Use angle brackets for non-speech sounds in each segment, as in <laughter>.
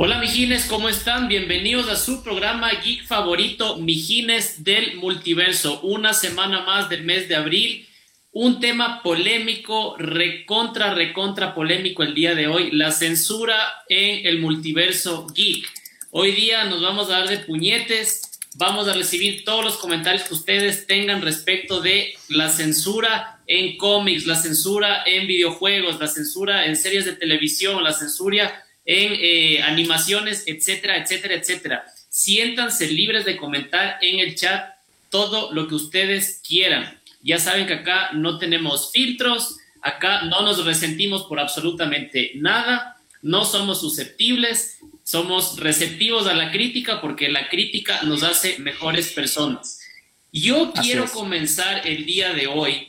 Hola Mijines, ¿cómo están? Bienvenidos a su programa geek favorito, Mijines del Multiverso. Una semana más del mes de abril. Un tema polémico, recontra, recontra polémico el día de hoy, la censura en el multiverso geek. Hoy día nos vamos a dar de puñetes, vamos a recibir todos los comentarios que ustedes tengan respecto de la censura en cómics, la censura en videojuegos, la censura en series de televisión, la censura en eh, animaciones, etcétera, etcétera, etcétera. Siéntanse libres de comentar en el chat todo lo que ustedes quieran. Ya saben que acá no tenemos filtros, acá no nos resentimos por absolutamente nada, no somos susceptibles, somos receptivos a la crítica porque la crítica nos hace mejores personas. Yo quiero comenzar el día de hoy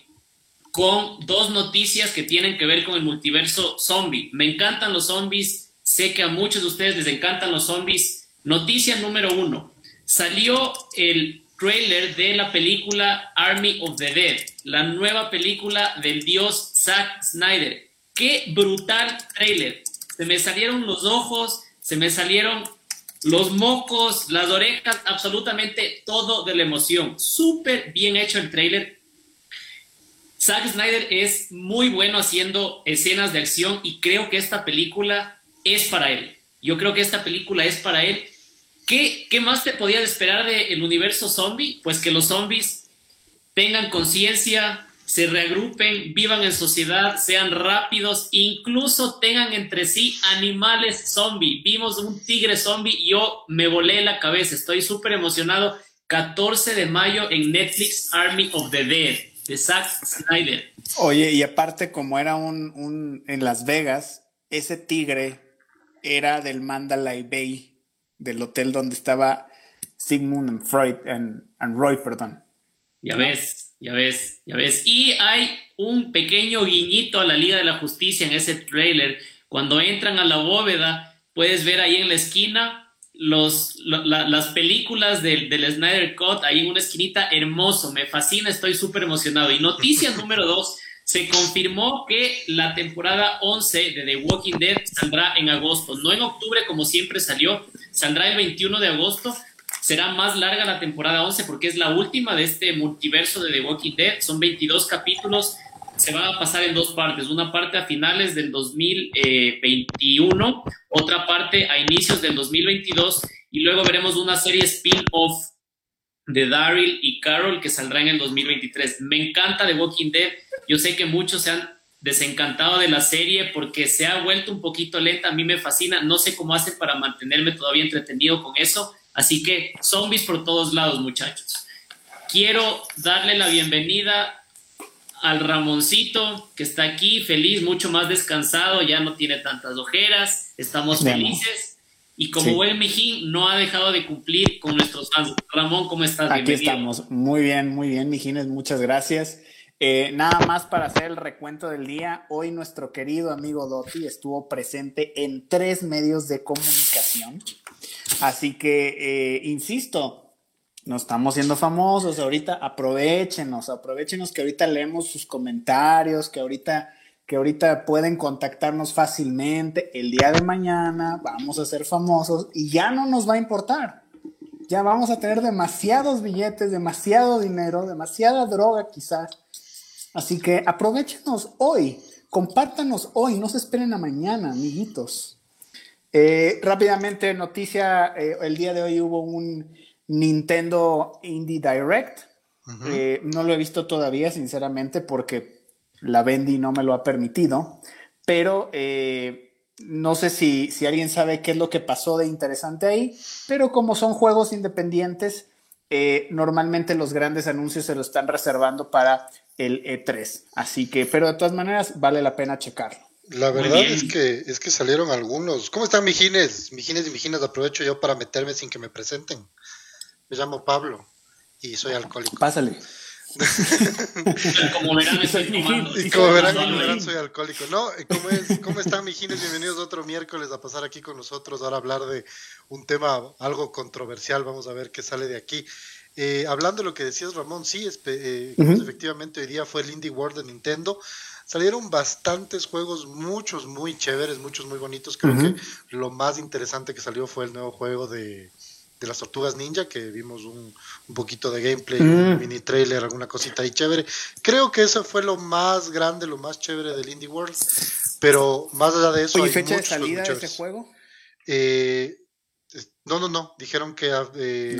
con dos noticias que tienen que ver con el multiverso zombie. Me encantan los zombies, Sé que a muchos de ustedes les encantan los zombies. Noticia número uno. Salió el trailer de la película Army of the Dead, la nueva película del dios Zack Snyder. Qué brutal trailer. Se me salieron los ojos, se me salieron los mocos, las orejas, absolutamente todo de la emoción. Súper bien hecho el trailer. Zack Snyder es muy bueno haciendo escenas de acción y creo que esta película es para él. Yo creo que esta película es para él. ¿Qué, qué más te podías esperar del universo zombie? Pues que los zombies tengan conciencia, se reagrupen, vivan en sociedad, sean rápidos, incluso tengan entre sí animales zombie. Vimos un tigre zombie yo me volé la cabeza. Estoy súper emocionado. 14 de mayo en Netflix, Army of the Dead, de Zack Snyder. Oye, y aparte, como era un, un en Las Vegas, ese tigre era del Mandalay Bay, del hotel donde estaba Sigmund and Freud and, Roy, perdón. Ya ves, ya ves, ya ves. Y hay un pequeño guiñito a la Liga de la Justicia en ese trailer. Cuando entran a la bóveda, puedes ver ahí en la esquina los, las películas del, del Snyder Cut, ahí en una esquinita hermoso. Me fascina, estoy súper emocionado. Y noticia número dos se confirmó que la temporada 11 de The Walking Dead saldrá en agosto, no en octubre como siempre salió, saldrá el 21 de agosto. Será más larga la temporada 11 porque es la última de este multiverso de The Walking Dead. Son 22 capítulos, se van a pasar en dos partes. Una parte a finales del 2021, otra parte a inicios del 2022 y luego veremos una serie spin-off de Daryl y Carol que saldrá en el 2023. Me encanta The Walking Dead yo sé que muchos se han desencantado de la serie porque se ha vuelto un poquito lenta. A mí me fascina. No sé cómo hacen para mantenerme todavía entretenido con eso. Así que zombies por todos lados, muchachos. Quiero darle la bienvenida al Ramoncito que está aquí, feliz, mucho más descansado, ya no tiene tantas ojeras, estamos felices. Y como buen Mijín, no ha dejado de cumplir con nuestros fans. Ramón, ¿cómo estás? Aquí estamos. Muy bien, muy bien, Mijines, muchas gracias. Eh, nada más para hacer el recuento del día, hoy nuestro querido amigo Dotti estuvo presente en tres medios de comunicación. Así que, eh, insisto, no estamos siendo famosos, ahorita aprovechenos, aprovechenos que ahorita leemos sus comentarios, que ahorita, que ahorita pueden contactarnos fácilmente. El día de mañana vamos a ser famosos y ya no nos va a importar. Ya vamos a tener demasiados billetes, demasiado dinero, demasiada droga quizás Así que aprovechenos hoy, compártanos hoy, no se esperen a mañana, amiguitos. Eh, rápidamente, noticia, eh, el día de hoy hubo un Nintendo Indie Direct. Eh, no lo he visto todavía, sinceramente, porque la Bendy no me lo ha permitido, pero no sé si, si alguien sabe qué es lo que pasó de interesante ahí, pero como son juegos independientes, normalmente los grandes anuncios se lo están reservando para el E3. Así que, pero de todas maneras, vale la pena checarlo. La verdad es que, es que salieron algunos. ¿Cómo están, mijines? Mijines y mijines, aprovecho yo para meterme sin que me presenten. Me llamo Pablo y soy alcohólico. Pásale. <laughs> como verán, soy y como verán, soy alcohólico. No, ¿cómo, es, ¿cómo están, mijines? Bienvenidos otro miércoles a pasar aquí con nosotros. Ahora hablar de un tema algo controversial. Vamos a ver qué sale de aquí. Eh, hablando de lo que decías, Ramón, sí, eh, efectivamente hoy día fue el Indie World de Nintendo. salieron bastantes juegos, muchos muy chéveres, muchos muy bonitos. Creo que lo más interesante que salió fue el nuevo juego de, las tortugas ninja, que vimos un, poquito de gameplay, un mm. mini trailer, alguna cosita ahí chévere. Creo que eso fue lo más grande, lo más chévere del Indie World. Pero más allá de eso. ¿Y fecha de salida de este juego? Eh, no, no, no. Dijeron que eh,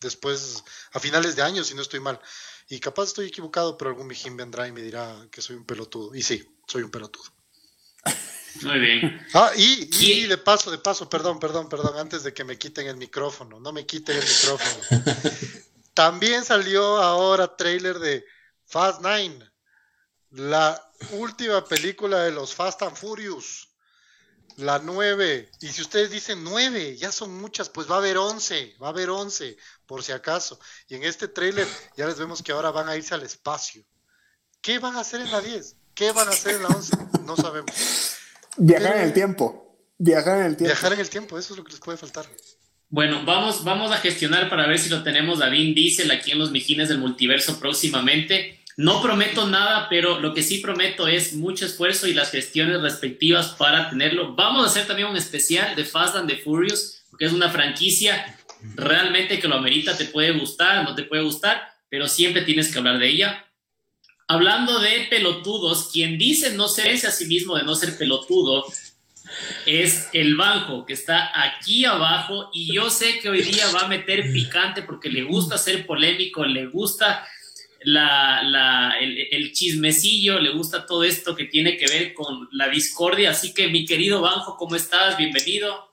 después, a finales de año, si no estoy mal. Y capaz estoy equivocado, pero algún mijín vendrá y me dirá que soy un pelotudo. Y sí, soy un pelotudo. <laughs> Muy bien. Ah, y, y, de paso, de paso, perdón, perdón, perdón, antes de que me quiten el micrófono, no me quiten el micrófono. <laughs> También salió ahora trailer de Fast Nine, la última película de los Fast and Furious. La 9. Y si ustedes dicen 9, ya son muchas, pues va a haber 11, va a haber 11, por si acaso. Y en este tráiler ya les vemos que ahora van a irse al espacio. ¿Qué van a hacer en la 10? ¿Qué van a hacer en la 11? No sabemos. Viajar en el tiempo. Viajar en el tiempo. Viajar en el tiempo, eso es lo que les puede faltar. Bueno, vamos, vamos a gestionar para ver si lo tenemos David Diesel aquí en los Mijines del Multiverso próximamente. No prometo nada, pero lo que sí prometo es mucho esfuerzo y las gestiones respectivas para tenerlo. Vamos a hacer también un especial de Fast and the Furious, porque es una franquicia realmente que lo amerita, te puede gustar, no te puede gustar, pero siempre tienes que hablar de ella. Hablando de pelotudos, quien dice no ser ese a sí mismo de no ser pelotudo es el banco que está aquí abajo y yo sé que hoy día va a meter picante porque le gusta ser polémico, le gusta la, la, el, chismecillo, le gusta todo esto que tiene que ver con la discordia. Así que, mi querido Banjo, ¿cómo estás? Bienvenido.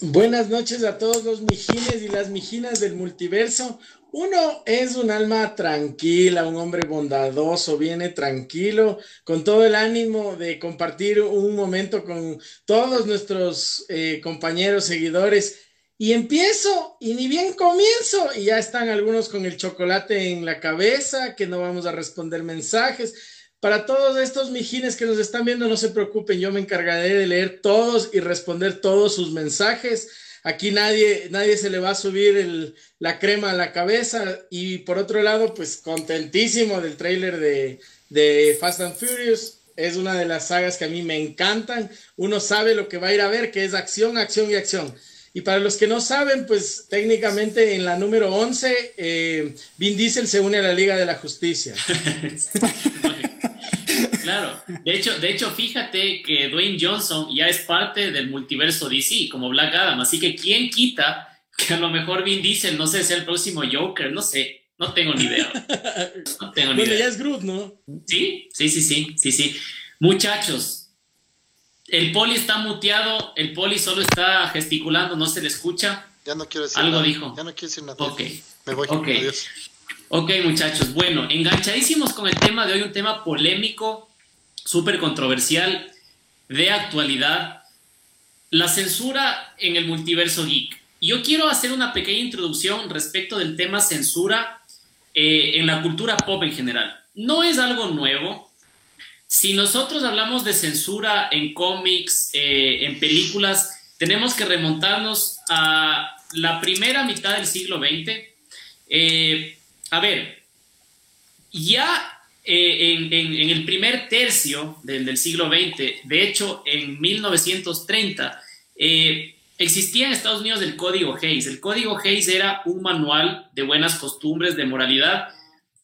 Buenas noches a todos los mijines y las mijinas del multiverso. Uno es un alma tranquila, un hombre bondadoso, viene tranquilo, con todo el ánimo de compartir un momento con todos nuestros eh, compañeros, seguidores y empiezo y ni bien comienzo y ya están algunos con el chocolate en la cabeza, que no vamos a responder mensajes. Para todos estos mijines que nos están viendo, no se preocupen, yo me encargaré de leer todos y responder todos sus mensajes. Aquí nadie, nadie se le va a subir la crema a la cabeza. Y por otro lado, pues contentísimo del trailer de, de Fast and Furious. Es una de las sagas que a mí me encantan. Uno sabe lo que va a ir a ver, que es acción, acción y acción. Y para los que no saben, pues técnicamente en la número 11, eh, Vin Diesel se une a la Liga de la Justicia. <laughs> <laughs> claro, de hecho, de hecho, fíjate que Dwayne Johnson ya es parte del multiverso DC, como Black Adam, así que ¿quién quita que a lo mejor Vin Diesel, no sé, sea el próximo Joker? No sé, no tengo ni idea. No tengo ni <laughs> bueno, ya es Groot, ¿no? Sí, sí, sí, sí, sí, sí. Muchachos, el poli está muteado, el poli solo está gesticulando, no se le escucha. Ya no quiero decir Algo nada. dijo. Ya no quiero decir nada. Ok. Me voy. Okay. Adiós. Ok, muchachos. Bueno, enganchadísimos con el tema de hoy, un tema polémico, súper controversial, de actualidad. La censura en el multiverso geek. Yo quiero hacer una pequeña introducción respecto del tema censura eh, en la cultura pop en general. No es algo nuevo, si nosotros hablamos de censura en cómics, eh, en películas, tenemos que remontarnos a la primera mitad del siglo XX. Eh, a ver, ya eh, en, el primer tercio del, siglo XX, de hecho en 1930, existía en Estados Unidos el Código Hayes. El Código Hayes era un manual de buenas costumbres, de moralidad,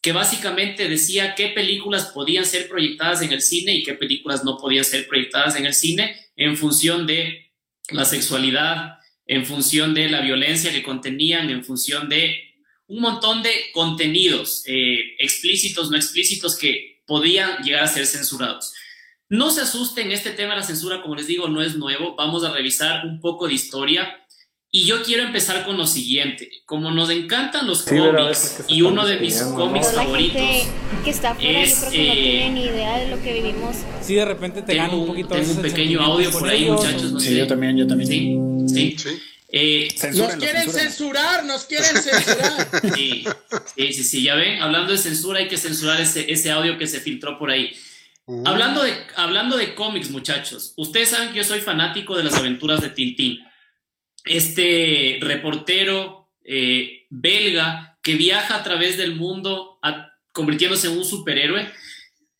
que básicamente decía qué películas podían ser proyectadas en el cine y qué películas no podían ser proyectadas en el cine en función de la sexualidad, en función de la violencia que contenían, en función de un montón de contenidos eh, explícitos, no explícitos, que podían llegar a ser censurados. No se asusten, este tema de la censura, como les digo, no es nuevo. Vamos a revisar un poco de historia y yo quiero empezar con lo siguiente. Como nos encantan los cómics y uno de mis cómics favoritos que está afuera, es, yo creo que no tiene ni idea de lo que vivimos. Sí, de repente te gana un poquito. Tengo un pequeño audio por ahí, muchachos. No sí, yo también, yo también. Sí, sí. Eh, nos quieren censurar, nos quieren censurar. <laughs> Sí, sí, sí, sí, ya ven, hablando de censura hay que censurar ese, ese audio que se filtró por ahí. Uh. Hablando, de, hablando de cómics, muchachos, ustedes saben que yo soy fanático de las aventuras de Tintín este reportero eh, belga que viaja a través del mundo convirtiéndose en un superhéroe.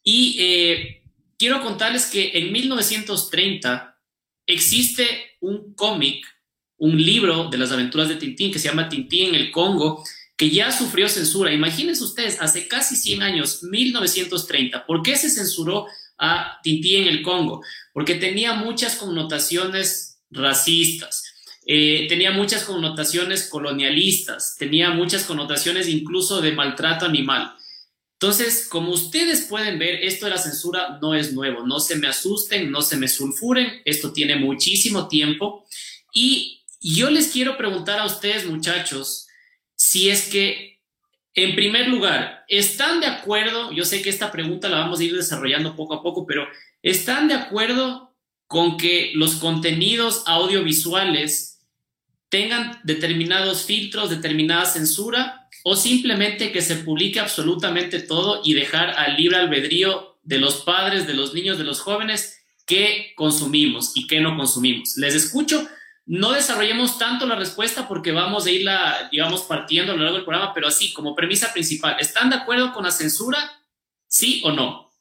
Y eh, quiero contarles que en 1930 existe un cómic, un libro de las aventuras de Tintín que se llama Tintín en el Congo, que ya sufrió censura. Imagínense ustedes, hace casi 100 años, 1930, ¿por qué se censuró a Tintín en el Congo? Porque tenía muchas connotaciones racistas, eh, tenía muchas connotaciones colonialistas, tenía muchas connotaciones incluso de maltrato animal. Entonces, como ustedes pueden ver, esto de la censura no es nuevo. No se me asusten, no se me sulfuren. Esto tiene muchísimo tiempo. Y yo les quiero preguntar a ustedes, muchachos, si es que, en primer lugar, ¿están de acuerdo? Yo sé que esta pregunta la vamos a ir desarrollando poco a poco, pero ¿están de acuerdo con que los contenidos audiovisuales tengan determinados filtros, determinada censura, o simplemente que se publique absolutamente todo y dejar al libre albedrío de los padres, de los niños, de los jóvenes, qué consumimos y qué no consumimos? Les escucho no desarrollemos tanto la respuesta porque vamos a irla, digamos, partiendo a lo largo del programa, pero así, como premisa principal, ¿están de acuerdo con la censura? ¿Sí o no?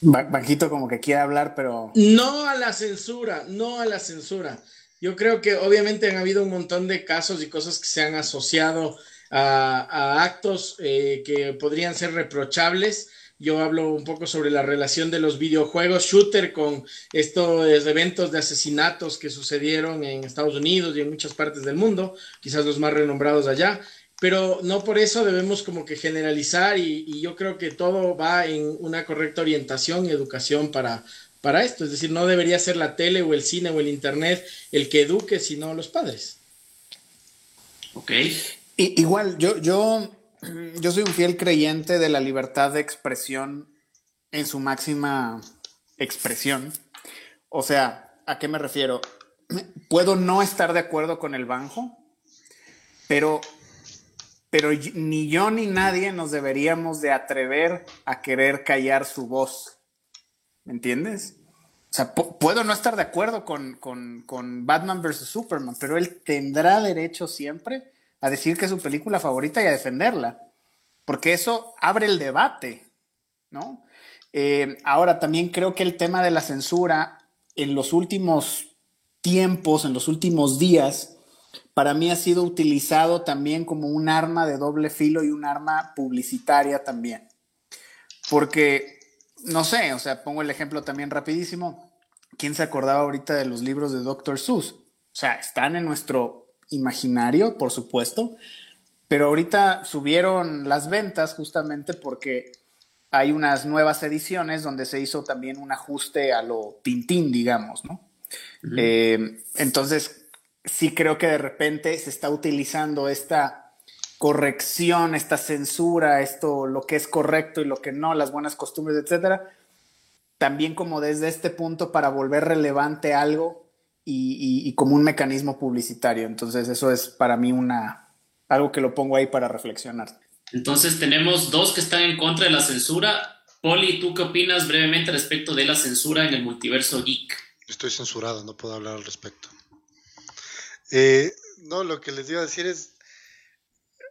Bajito como que quiere hablar, pero... No a la censura, no a la censura. Yo creo que obviamente han habido un montón de casos y cosas que se han asociado a, actos eh, que podrían ser reprochables yo hablo un poco sobre la relación de los videojuegos shooter con estos eventos de asesinatos que sucedieron en Estados Unidos y en muchas partes del mundo, quizás los más renombrados allá, pero no por eso debemos como que generalizar y, yo creo que todo va en una correcta orientación y educación para, para esto, es decir, no debería ser la tele o el cine o el internet el que eduque, sino los padres. Ok. igual, yo, yo <clears throat> yo soy un fiel creyente de la libertad de expresión en su máxima expresión. O sea, ¿a qué me refiero? <clears throat> Puedo no estar de acuerdo con el banjo, pero, pero ni yo ni nadie nos deberíamos de atrever a querer callar su voz. ¿Me entiendes? O sea, puedo no estar de acuerdo con, con, con Batman vs. Superman, pero él tendrá derecho siempre a decir que es su película favorita y a defenderla, porque eso abre el debate, ¿no? Eh, ahora, también creo que el tema de la censura en los últimos tiempos, en los últimos días, para mí ha sido utilizado también como un arma de doble filo y un arma publicitaria también. Porque, no sé, o sea, pongo el ejemplo también rapidísimo. ¿Quién se acordaba ahorita de los libros de Dr. Seuss? O sea, están en nuestro imaginario, por supuesto, pero ahorita subieron las ventas justamente porque hay unas nuevas ediciones donde se hizo también un ajuste a lo Tintín, digamos, ¿no? Eh, entonces, sí creo que de repente se está utilizando esta corrección, esta censura, esto, lo que es correcto y lo que no, las buenas costumbres, etcétera, también como desde este punto para volver relevante algo y, como un mecanismo publicitario. Entonces eso es para mí una, algo que lo pongo ahí para reflexionar. Entonces tenemos dos que están en contra de la censura. Poli, ¿tú qué opinas brevemente respecto de la censura en el multiverso geek? Estoy censurado, no puedo hablar al respecto. Eh, no, lo que les iba a decir es,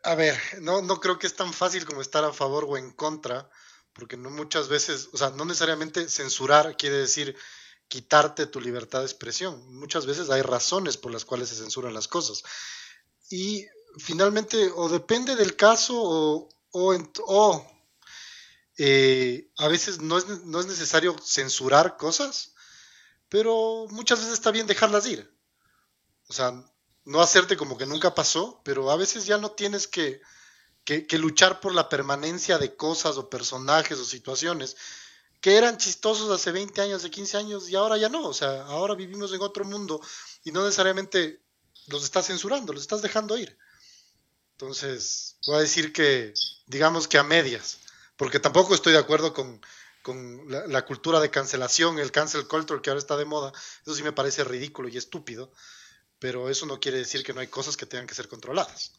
a ver, no, no creo que es tan fácil como estar a favor o en contra, porque no muchas veces, o sea, no necesariamente censurar quiere decir quitarte tu libertad de expresión. Muchas veces hay razones por las cuales se censuran las cosas. Y finalmente, o depende del caso, o, o, eh, a veces no es, necesario censurar cosas, pero muchas veces está bien dejarlas ir. O sea, no hacerte como que nunca pasó, pero a veces ya no tienes que luchar por la permanencia de cosas o personajes o situaciones, que eran chistosos hace 20 años, hace 15 años y ahora ya no. O sea, ahora vivimos en otro mundo y no necesariamente los estás censurando, los estás dejando ir. Entonces, voy a decir que, digamos que a medias, porque tampoco estoy de acuerdo con, la, cultura de cancelación, el cancel culture que ahora está de moda. Eso sí me parece ridículo y estúpido, pero eso no quiere decir que no hay cosas que tengan que ser controladas.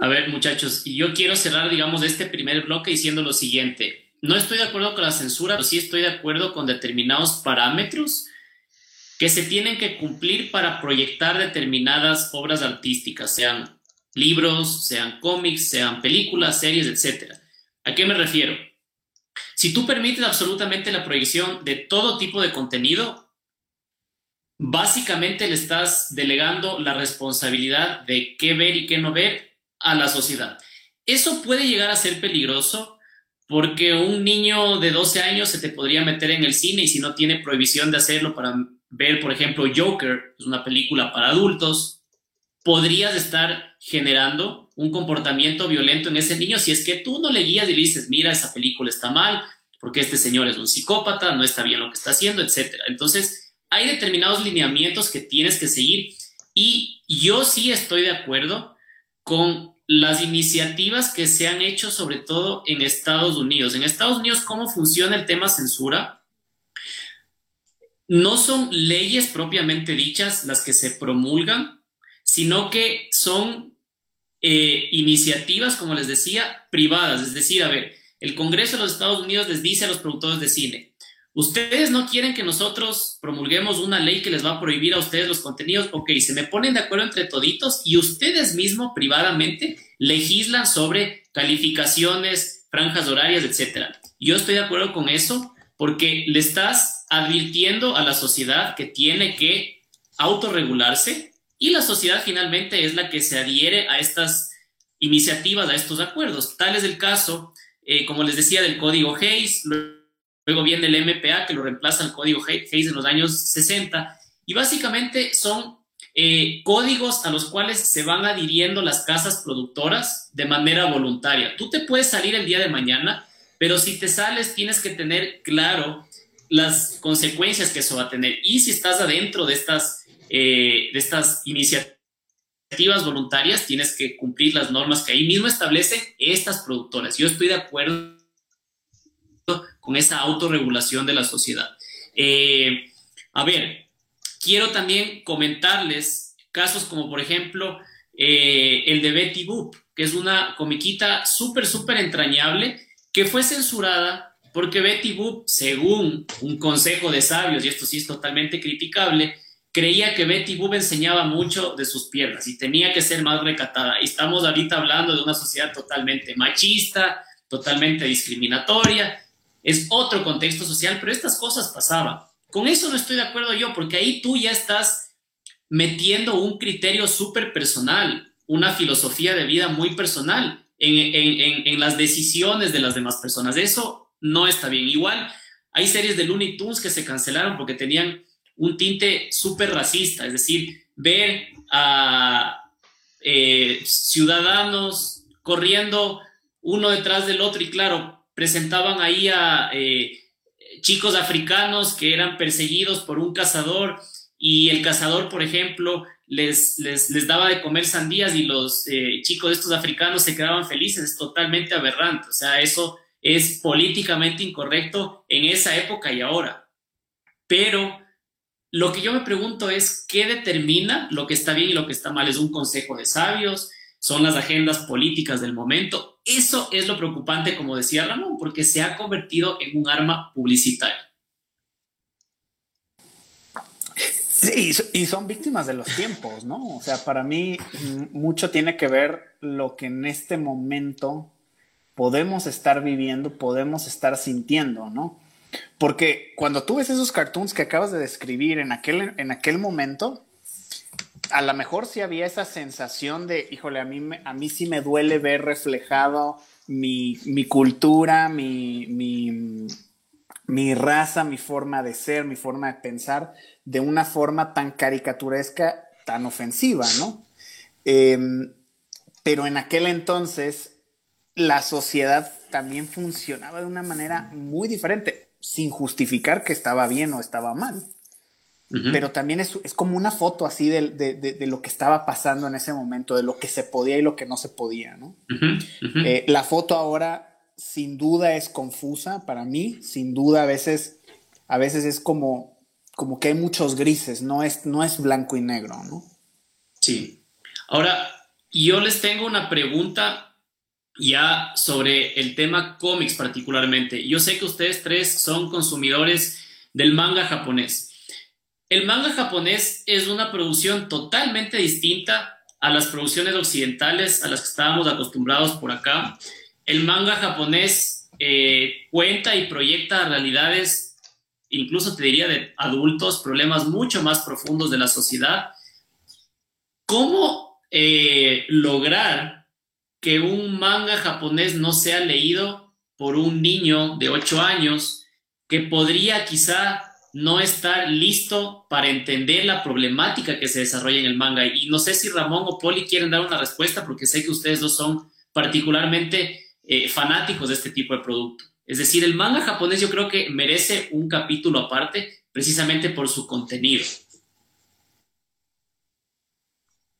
A ver, muchachos, y yo quiero cerrar, digamos, este primer bloque diciendo lo siguiente. No estoy de acuerdo con la censura, pero sí estoy de acuerdo con determinados parámetros que se tienen que cumplir para proyectar determinadas obras artísticas, sean libros, sean cómics, sean películas, series, etc. ¿A qué me refiero? Si tú permites absolutamente la proyección de todo tipo de contenido, básicamente le estás delegando la responsabilidad de qué ver y qué no ver a la sociedad. Eso puede llegar a ser peligroso porque un niño de 12 años se te podría meter en el cine y si no tiene prohibición de hacerlo para ver, por ejemplo, Joker, es una película para adultos, podrías estar generando un comportamiento violento en ese niño si es que tú no le guías y le dices, mira, esa película está mal, porque este señor es un psicópata, no está bien lo que está haciendo, etc. Entonces, hay determinados lineamientos que tienes que seguir y yo sí estoy de acuerdo con las iniciativas que se han hecho sobre todo en Estados Unidos. En Estados Unidos, ¿cómo funciona el tema censura? No son leyes propiamente dichas las que se promulgan, sino que son eh, iniciativas, como les decía, privadas. Es decir, a ver, el Congreso de los Estados Unidos les dice a los productores de cine, ustedes no quieren que nosotros promulguemos una ley que les va a prohibir a ustedes los contenidos, ok, se me ponen de acuerdo entre toditos y ustedes mismos privadamente legislan sobre calificaciones, franjas horarias, etc. Yo estoy de acuerdo con eso porque le estás advirtiendo a la sociedad que tiene que autorregularse y la sociedad finalmente es la que se adhiere a estas iniciativas, a estos acuerdos. Tal es el caso, eh, como les decía, del código Hayes, luego viene el MPA que lo reemplaza el código Hayes en los años 60, y básicamente son eh, códigos a los cuales se van adhiriendo las casas productoras de manera voluntaria. Tú te puedes salir el día de mañana, pero si te sales tienes que tener claro las consecuencias que eso va a tener. Y si estás adentro de estas eh, de estas iniciativas voluntarias, tienes que cumplir las normas que ahí mismo establecen estas productoras. Yo estoy de acuerdo con esa autorregulación de la sociedad. Eh, a ver, quiero también comentarles casos como, por ejemplo, eh, el de Betty Boop, que es una comiquita súper, súper entrañable, que fue censurada porque Betty Boop, según un consejo de sabios, y esto sí es totalmente criticable, creía que Betty Boop enseñaba mucho de sus piernas y tenía que ser más recatada. Y estamos ahorita hablando de una sociedad totalmente machista, totalmente discriminatoria. Es otro contexto social, pero estas cosas pasaban. Con eso no estoy de acuerdo yo, porque ahí tú ya estás metiendo un criterio súper personal, una filosofía de vida muy personal en, en, las decisiones de las demás personas. Eso no está bien. Igual hay series de Looney Tunes que se cancelaron porque tenían un tinte súper racista, es decir, ver a eh, ciudadanos corriendo uno detrás del otro y claro, presentaban ahí a eh, chicos africanos que eran perseguidos por un cazador y el cazador, por ejemplo, les, les, daba de comer sandías y los eh, chicos de estos africanos se quedaban felices, es totalmente aberrante, o sea, eso es políticamente incorrecto en esa época y ahora. Pero lo que yo me pregunto es, ¿qué determina lo que está bien y lo que está mal? ¿Es un consejo de sabios? ¿Son las agendas políticas del momento? Eso es lo preocupante, como decía Ramón, porque se ha convertido en un arma publicitaria. Sí, y son víctimas de los tiempos, ¿no? O sea, para mí mucho tiene que ver lo que en este momento podemos estar viviendo, podemos estar sintiendo, ¿no? Porque cuando tú ves esos cartoons que acabas de describir en aquel, en aquel momento, a lo mejor sí había esa sensación de, híjole, a mí, a mí sí me duele ver reflejado mi, mi cultura, mi, mi, mi, raza, mi forma de ser, mi forma de pensar, de una forma tan caricaturesca, tan ofensiva, ¿no? Em, pero en aquel entonces la sociedad también funcionaba de una manera muy diferente sin justificar que estaba bien o estaba mal. Pero también es, como una foto así de, lo que estaba pasando en ese momento, de lo que se podía y lo que no se podía, ¿no? Eh, la foto ahora sin duda es confusa para mí, sin duda a veces, a veces es como, como que hay muchos grises, no es, no es blanco y negro, ¿no? Sí. Ahora, yo les tengo una pregunta ya sobre el tema cómics particularmente. Yo sé que ustedes tres son consumidores del manga japonés. El manga japonés es una producción totalmente distinta a las producciones occidentales a las que estábamos acostumbrados por acá. El manga japonés eh, cuenta y proyecta realidades, incluso te diría de adultos, problemas mucho más profundos de la sociedad. ¿Cómo eh, lograr que un manga japonés no sea leído por un niño de 8 años que podría quizá no estar listo para entender la problemática que se desarrolla en el manga. Y no sé si Ramón o Poli quieren dar una respuesta, porque sé que ustedes dos son particularmente eh, fanáticos de este tipo de producto. Es decir, el manga japonés yo creo que merece un capítulo aparte, precisamente por su contenido.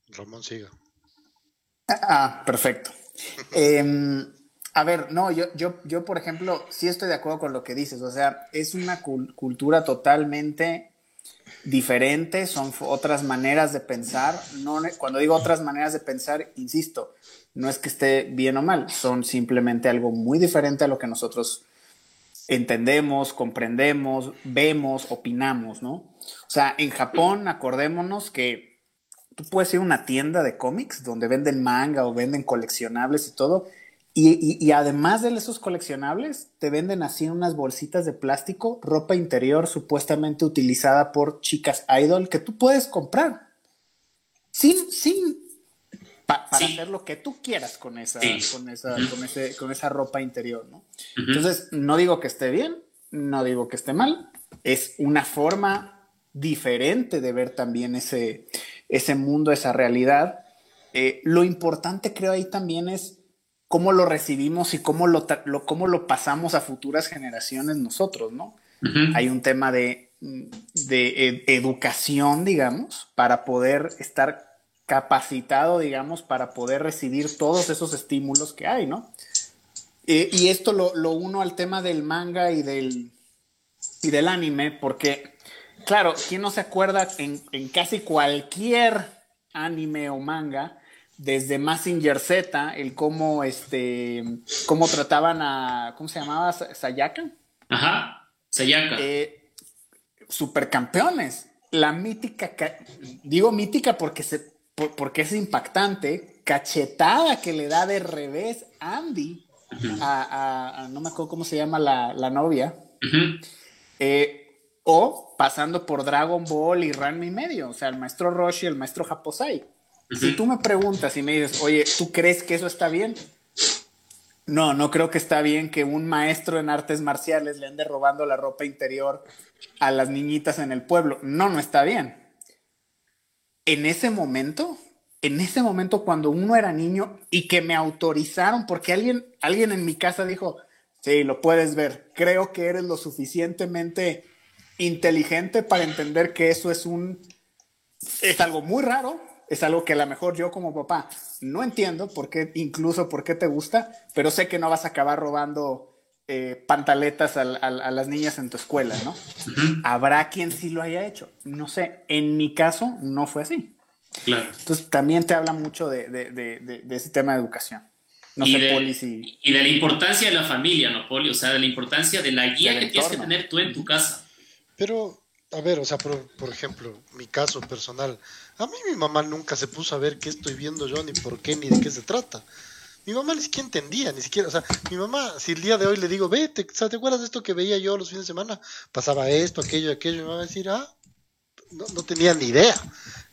Ramón siga. Ah, perfecto. Em, a ver, no, yo, yo, yo, por ejemplo, sí estoy de acuerdo con lo que dices. O sea, es una cultura totalmente diferente, son otras maneras de pensar. No, cuando digo otras maneras de pensar, insisto, no es que esté bien o mal, son simplemente algo muy diferente a lo que nosotros entendemos, comprendemos, vemos, opinamos, ¿no? O sea, en Japón, acordémonos que tú puedes ir a una tienda de cómics donde venden manga o venden coleccionables y todo, y, además de esos coleccionables, te venden así unas bolsitas de plástico, ropa interior supuestamente utilizada por chicas idol que tú puedes comprar. Sin, sin, para hacer lo que tú quieras con esa, con esa, con, ese, con esa ropa interior, ¿no? Entonces, no digo que esté bien, no digo que esté mal, es una forma diferente de ver también ese, ese mundo, esa realidad. Eh, lo importante creo ahí también es cómo lo recibimos y cómo lo, cómo lo pasamos a futuras generaciones nosotros, ¿no? Hay un tema de, de educación, digamos, para poder estar capacitado, digamos, para poder recibir todos esos estímulos que hay, ¿no? Eh, y esto lo, lo, uno al tema del manga y del, y del anime, porque, claro, ¿quién no se acuerda en, en casi cualquier anime o manga? Desde Massinger Z, el cómo, este, cómo trataban a, ¿cómo se llamaba? Sayaka. Ajá, Sayaka. Eh, supercampeones. La mítica, digo mítica porque, se, porque es impactante, cachetada que le da de revés Andy a, no me acuerdo cómo se llama la, novia. Eh, o pasando por Dragon Ball y Ranma y medio, o sea, el maestro Roshi y el maestro Japosai. Si tú me preguntas y me dices, oye, ¿tú crees que eso está bien? No, no creo que está bien que un maestro en artes marciales le ande robando la ropa interior a las niñitas en el pueblo. No, no está bien. En ese momento, en ese momento cuando uno era niño y que me autorizaron, porque alguien, alguien en mi casa dijo, sí, lo puedes ver, creo que eres lo suficientemente inteligente para entender que eso es un, es algo muy raro, es algo que a lo mejor yo como papá no entiendo por qué, incluso por qué te gusta, pero sé que no vas a acabar robando eh, pantaletas a, las niñas en tu escuela, ¿no? Habrá quien sí lo haya hecho. No sé, en mi caso no fue así. Claro. Entonces también te habla mucho de, ese tema de educación. No y sé, de, Poli, si... Y de la importancia de la familia, ¿no, Poli? O sea, de la importancia de la guía que tienes que tener tú en tu casa. Pero, a ver, o sea, por, por ejemplo, mi caso personal, a mí mi mamá nunca se puso a ver qué estoy viendo yo, ni por qué, ni de qué se trata. Mi mamá ni siquiera entendía, ni siquiera, o sea, mi mamá, si el día de hoy le digo, vete, ¿te acuerdas de esto que veía yo los fines de semana? Pasaba esto, aquello, aquello, me va a decir, ah, no, no tenía ni idea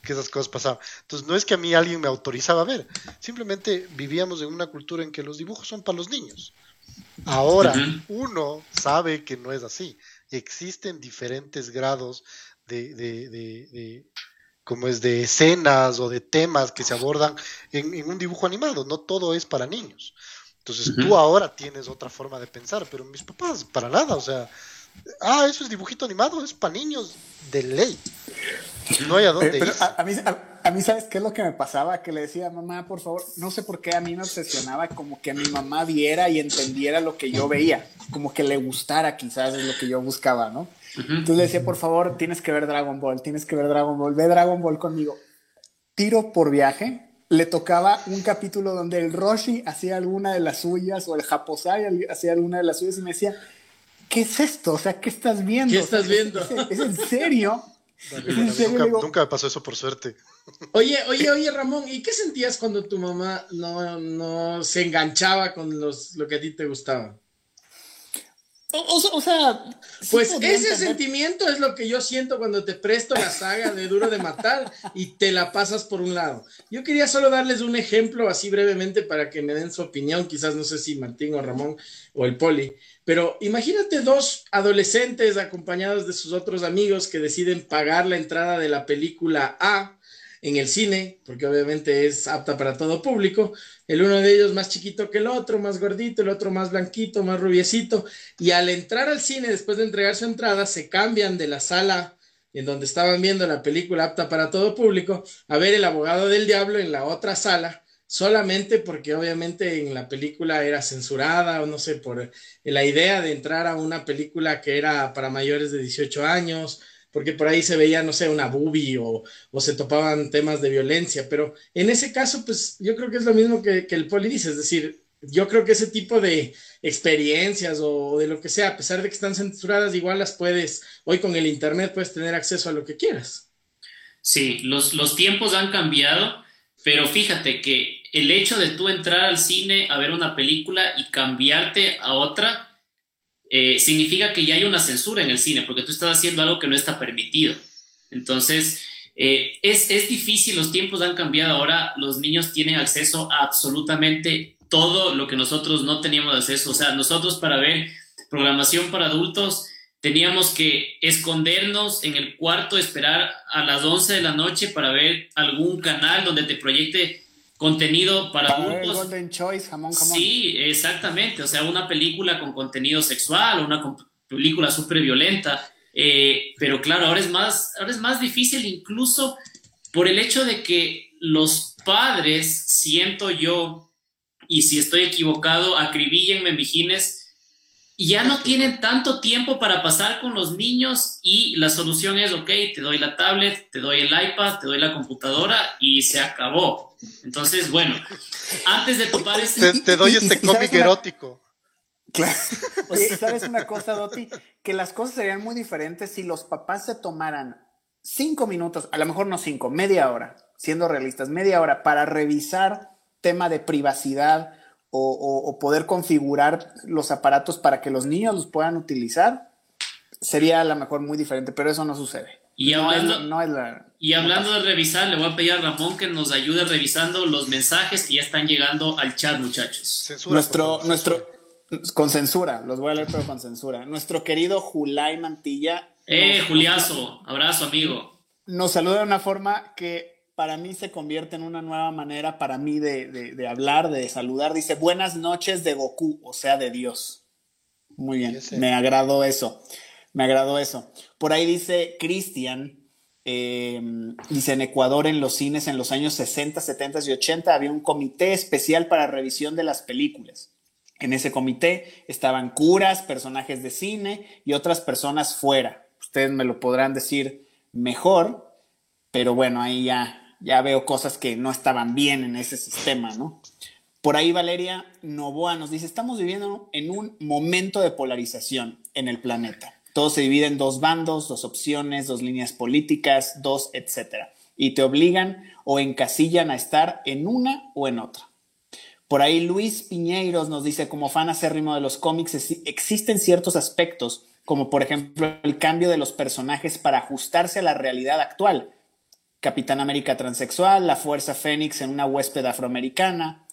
que esas cosas pasaban. Entonces, no es que a mí alguien me autorizaba a ver, simplemente vivíamos en una cultura en que los dibujos son para los niños. Ahora, uno sabe que no es así. Existen diferentes grados de, de como es de escenas o de temas que se abordan en, un dibujo animado, no todo es para niños. Entonces tú ahora tienes otra forma de pensar, pero mis papás, para nada, o sea, ah, eso es dibujito animado, es para niños de ley. No hay a dónde ir. A, mí, a, mí, ¿sabes qué es lo que me pasaba? Que le decía, mamá, por favor, no sé por qué a mí me obsesionaba como que mi mamá viera y entendiera lo que yo veía, como que le gustara quizás es lo que yo buscaba, ¿no? Entonces le decía, por favor, tienes que ver Dragon Ball, tienes que ver Dragon Ball, ve Dragon Ball conmigo. Tiro por viaje, le tocaba un capítulo donde el Roshi hacía alguna de las suyas o el Japosai hacía alguna de las suyas y me decía, ¿qué es esto? O sea, ¿qué estás viendo? ¿Qué estás viendo? ¿Es, en serio? nunca, me pasó eso por suerte. <laughs> Oye, oye, oye, Ramón, ¿y qué sentías cuando tu mamá no, no se enganchaba con los, lo que a ti te gustaba? O, sea, pues ese sentimiento es lo que yo siento cuando te presto la saga de Duro de Matar y te la pasas por un lado. Yo quería solo darles un ejemplo así brevemente para que me den su opinión, quizás no sé si Martín o Ramón o el Poli, pero imagínate dos adolescentes acompañados de sus otros amigos que deciden pagar la entrada de la película A en el cine, porque obviamente es apta para todo público. El uno de ellos más chiquito que el otro, más gordito, el otro más blanquito, más rubiecito. Y al entrar al cine, después de entregar su entrada, se cambian de la sala en donde estaban viendo la película apta para todo público a ver el abogado del diablo en la otra sala, solamente porque obviamente en la película era censurada o no sé, por la idea de entrar a una película que era para mayores de 18 años porque por ahí se veía, no sé, una boobie o, se topaban temas de violencia, pero en ese caso, pues yo creo que es lo mismo que, el poli dice, es decir, yo creo que ese tipo de experiencias o de lo que sea, a pesar de que están censuradas, igual las puedes, hoy con el Internet puedes tener acceso a lo que quieras. Sí, los, los tiempos han cambiado, pero fíjate que el hecho de tú entrar al cine a ver una película y cambiarte a otra, eh, significa que ya hay una censura en el cine, porque tú estás haciendo algo que no está permitido. Entonces, eh, es, es difícil, los tiempos han cambiado, ahora los niños tienen acceso a absolutamente todo lo que nosotros no teníamos acceso. O sea, nosotros para ver programación para adultos teníamos que escondernos en el cuarto, esperar a las 11 de la noche para ver algún canal donde te proyecte contenido para adultos. Golden Choice, jamón, jamón. Sí, exactamente. O sea, una película con contenido sexual, una película súper violenta. Eh, pero claro, ahora es, más, ahora es más difícil incluso por el hecho de que los padres, siento yo, y si estoy equivocado, acribíllenme, mijines, ya no tienen tanto tiempo para pasar con los niños y la solución es, ok, te doy la tablet, te doy el iPad, te doy la computadora y se acabó. Entonces, bueno, antes de topar ese... Te, doy este cómic erótico. Claro. <laughs> Oye, ¿sabes una cosa, Doti? Que las cosas serían muy diferentes si los papás se tomaran cinco minutos, a lo mejor no cinco, media hora, siendo realistas, media hora para revisar tema de privacidad, o, poder configurar los aparatos para que los niños los puedan utilizar, sería a lo mejor muy diferente, pero eso no sucede. Y hablando, y hablando de revisar, le voy a pedir a Ramón que nos ayude revisando los mensajes que ya están llegando al chat, muchachos. nuestro, nuestro, con censura, los voy a leer pero con censura. Nuestro querido Julay Mantilla. Eh, Juliazo, abrazo, amigo. Nos saluda de una forma que para mí se convierte en una nueva manera para mí de, hablar, de saludar. Dice, buenas noches de Goku, o sea, de Dios. Muy bien, me agradó eso, me agradó eso. Por ahí dice Cristian, em, dice, en Ecuador, en los cines en los años 60, 70 y 80 había un comité especial para revisión de las películas. En ese comité estaban curas, personajes de cine y otras personas fuera. Ustedes me lo podrán decir mejor, pero bueno, ahí ya, ya veo cosas que no estaban bien en ese sistema, ¿no? Por ahí Valeria Novoa nos dice, estamos viviendo en un momento de polarización en el planeta. Todo se divide en dos bandos, dos opciones, dos líneas políticas, dos, etcétera. Y te obligan o encasillan a estar en una o en otra. Por ahí Luis Piñeiros nos dice, como fan acérrimo de los cómics, existen ciertos aspectos, como por ejemplo el cambio de los personajes para ajustarse a la realidad actual, Capitán América transexual, la Fuerza Fénix en una huésped afroamericana.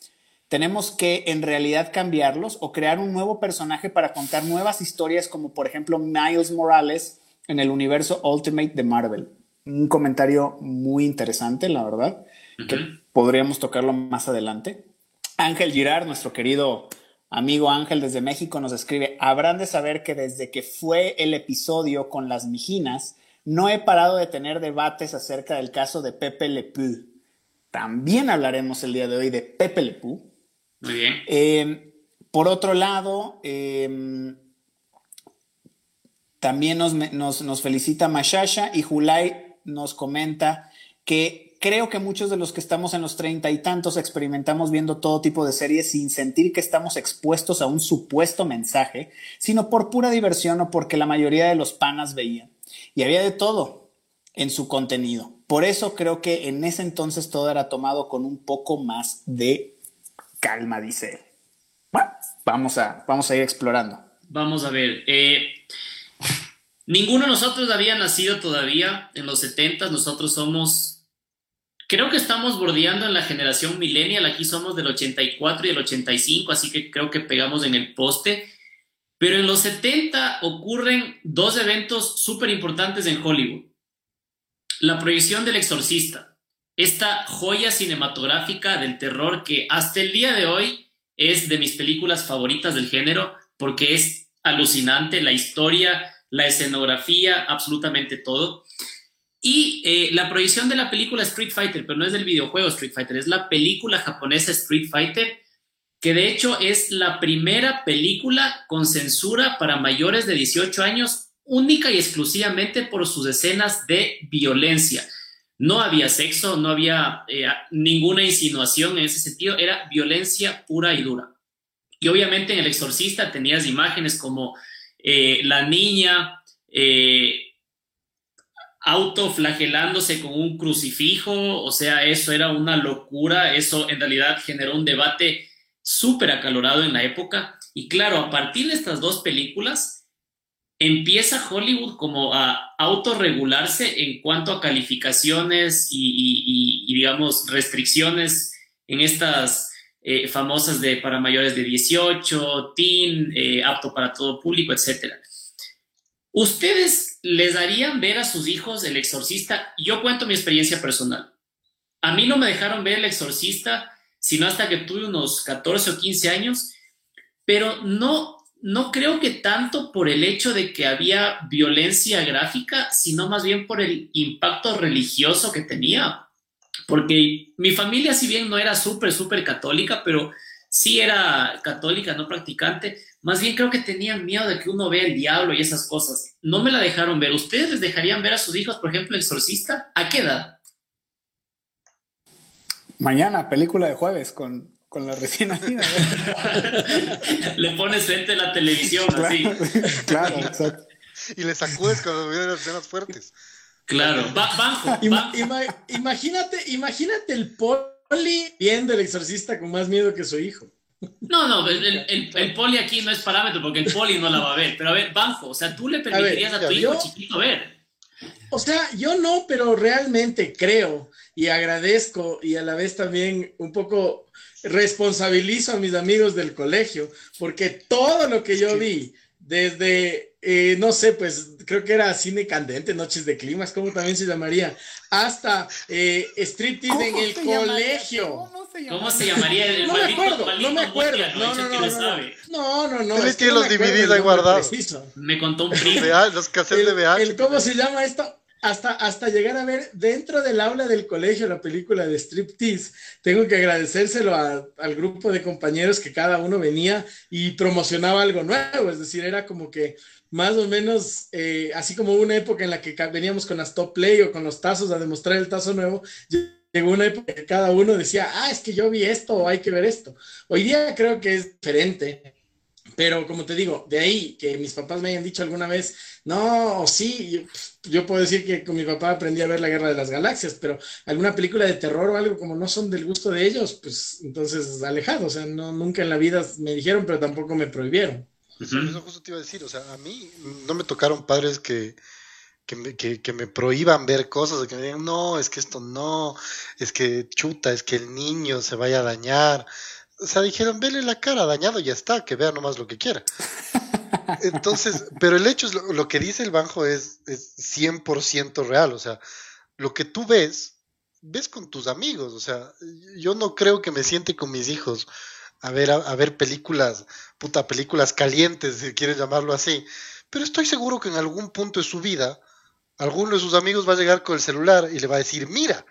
Tenemos que en realidad cambiarlos o crear un nuevo personaje para contar nuevas historias como por ejemplo Miles Morales en el universo Ultimate de Marvel. Un comentario muy interesante, la verdad, que podríamos tocarlo más adelante. Ángel Girard, nuestro querido amigo Ángel desde México, nos escribe, habrán de saber que desde que fue el episodio con las mijinas, no he parado de tener debates acerca del caso de Pepe Le Pew. También hablaremos el día de hoy de Pepe Le Pew. Muy bien. Em, por otro lado, em, también nos, nos, felicita Mashasha y Julay nos comenta que creo que muchos de los que estamos en los treinta y tantos experimentamos viendo todo tipo de series sin sentir que estamos expuestos a un supuesto mensaje, sino por pura diversión o porque la mayoría de los panas veían. Y había de todo en su contenido. por eso creo que en ese entonces todo era tomado con un poco más de calma, dice él. Bueno, vamos a, vamos a ir explorando. Vamos a ver. Eh, ninguno de nosotros había nacido todavía en los 70. Nosotros somos, creo que estamos bordeando en la generación millennial. Aquí somos del 84 y el 85, así que creo que pegamos en el poste. Pero en los 70 ocurren dos eventos súper importantes en Hollywood. La proyección del exorcista, esta joya cinematográfica del terror que hasta el día de hoy es de mis películas favoritas del género porque es alucinante la historia, la escenografía, absolutamente todo. Y eh, la proyección de la película Street Fighter, pero no es del videojuego Street Fighter, es la película japonesa Street Fighter, que de hecho es la primera película con censura para mayores de 18 años, única y exclusivamente por sus escenas de violencia. No había sexo, no había eh, ninguna insinuación en ese sentido, era violencia pura y dura. Y obviamente en El Exorcista tenías imágenes como eh, la niña eh, autoflagelándose con un crucifijo, o sea, eso era una locura, eso en realidad generó un debate súper acalorado en la época. Y claro, a partir de estas dos películas, empieza Hollywood como a autorregularse en cuanto a calificaciones y, y digamos, restricciones en estas eh, famosas de para mayores de 18, teen, eh, apto para todo público, etc. ¿Ustedes les darían ver a sus hijos El Exorcista? Yo cuento mi experiencia personal. A mí no me dejaron ver El Exorcista, sino hasta que tuve unos 14 o 15 años, pero no, no creo que tanto por el hecho de que había violencia gráfica, sino más bien por el impacto religioso que tenía porque mi familia, si bien no era súper, súper católica, pero sí era católica, no practicante, más bien creo que tenían miedo de que uno vea el diablo y esas cosas. No me la dejaron ver. ¿Ustedes les dejarían ver a sus hijos, por ejemplo, El Exorcista? ¿A qué edad? Mañana, película de jueves con, con la recién nacida. <laughs> le pones frente a la televisión así. <laughs> Claro, exacto. Y le sacudes cuando vienen las escenas fuertes. Claro, imagínate, imagínate el poli viendo el exorcista con más miedo que su hijo. No, no, el, poli aquí no es parámetro porque el poli no la va a ver. Pero a ver, Banjo, o sea, tú le permitirías a, tu hijo chiquito ver. O sea, yo no, pero realmente creo y agradezco y a la vez también un poco responsabilizo a mis amigos del colegio porque todo lo que yo vi desde, eh, no sé, pues creo que era Cine Candente, Noches de Climas, ¿cómo también se llamaría? Hasta eh, Striptease en el colegio. ¿Cómo se llamaría? el <laughs> no, me acuerdo, no me acuerdo, no, no, no, no, no, no, Él tiene los DVDs ahí guardados. Me contó un <laughs> primo. Los cassettes de VH. ¿Cómo se llama esto? hasta, hasta llegar a ver dentro del aula del colegio la película de Striptease. Tengo que agradecérselo al grupo de compañeros que cada uno venía y promocionaba algo nuevo, es decir, era como que más o menos, eh, así como una época en la que veníamos con las top play o con los tazos a demostrar el tazo nuevo, llegó una época que cada uno decía, ah, es que yo vi esto o hay que ver esto. Hoy día creo que es diferente. Pero como te digo, de ahí que mis papás me hayan dicho alguna vez, no, sí, yo, puedo decir que con mi papá aprendí a ver la Guerra de las Galaxias, pero alguna película de terror o algo como no son del gusto de ellos, pues entonces alejado, o sea, no, nunca en la vida me dijeron, pero tampoco me prohibieron. Eso justo te iba a decir, o sea, a mí no me tocaron padres que, que me, que, me, prohíban ver cosas, que me digan, no, es que esto no, es que chuta, es que el niño se vaya a dañar o sea, dijeron, vele la cara, dañado, ya está, que vea nomás lo que quiera. Entonces, <laughs> pero el hecho es, lo, que dice el Banjo es, es 100% real, o sea, lo que tú ves, ves con tus amigos, o sea, yo no creo que me siente con mis hijos a ver, a, ver películas, puta, películas calientes, si quieres llamarlo así, pero estoy seguro que en algún punto de su vida, alguno de sus amigos va a llegar con el celular y le va a decir, mira,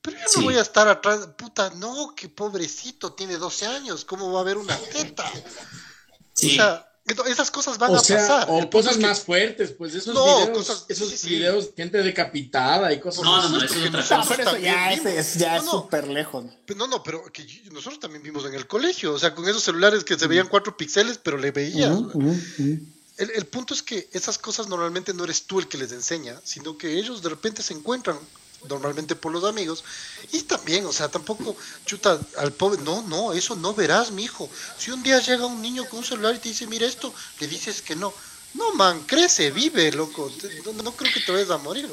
pero yo no voy a estar atrás, puta, no, que pobrecito, tiene 12 años, ¿cómo va a haber una teta? O sea, esas cosas van a pasar. O cosas más fuertes, pues esos videos, esos videos, gente decapitada y cosas No, no, no, eso, <laughs> eso ya, es, ya es súper lejos. No, no, pero que nosotros también vimos en el colegio, o sea, con esos celulares que se veían cuatro píxeles, pero le veías. El, punto es que esas cosas normalmente no eres tú el que les enseña, sino que ellos de repente se encuentran normalmente por los amigos. Y también, o sea, tampoco, chuta, al pobre, no, no, eso no verás, mi hijo. Si un día llega un niño con un celular y te dice, mira esto, le dices que no. No, man, crece, vive, loco. No, creo que te vayas a morir,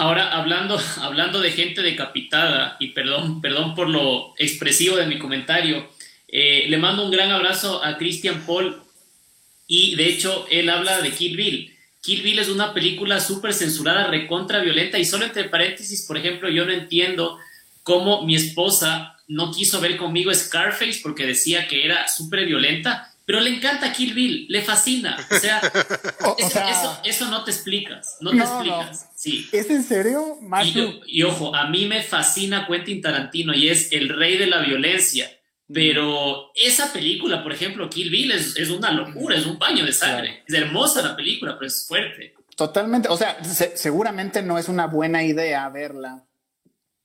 Ahora, hablando, hablando de gente decapitada, y perdón, perdón por lo expresivo de mi comentario, eh, le mando un gran abrazo a Christian Paul y de hecho él habla de Kill Bill. Kill Bill es una película súper censurada, recontra violenta y solo entre paréntesis, por ejemplo, yo no entiendo cómo mi esposa no quiso ver conmigo Scarface porque decía que era súper violenta, pero le encanta Kill Bill, le fascina. O sea, <laughs> eso, no te explicas, no te explicas. Sí. ¿Es en serio? Y, y, ojo, a mí me fascina Quentin Tarantino y es el rey de la violencia. Pero esa película, por ejemplo, Kill Bill, es, es una locura, es un baño de sangre. Es hermosa la película, pero es fuerte. Totalmente, o sea, seguramente no es una buena idea verla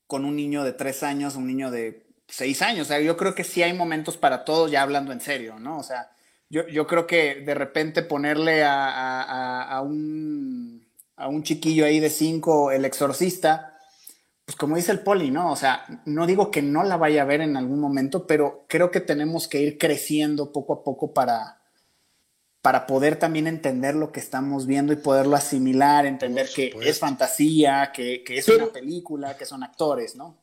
con un niño de tres años, un niño de seis años. O sea, yo creo que sí hay momentos para todos, ya hablando en serio, ¿no? O sea, yo, yo creo que de repente ponerle a, a, a, un, a un chiquillo ahí de cinco, el exorcista, pues como dice el poli, ¿no? O sea, no digo que no la vaya a ver en algún momento, pero creo que tenemos que ir creciendo poco a poco para, para poder también entender lo que estamos viendo y poderlo asimilar, entender que es fantasía, que, es una película, que son actores, ¿no?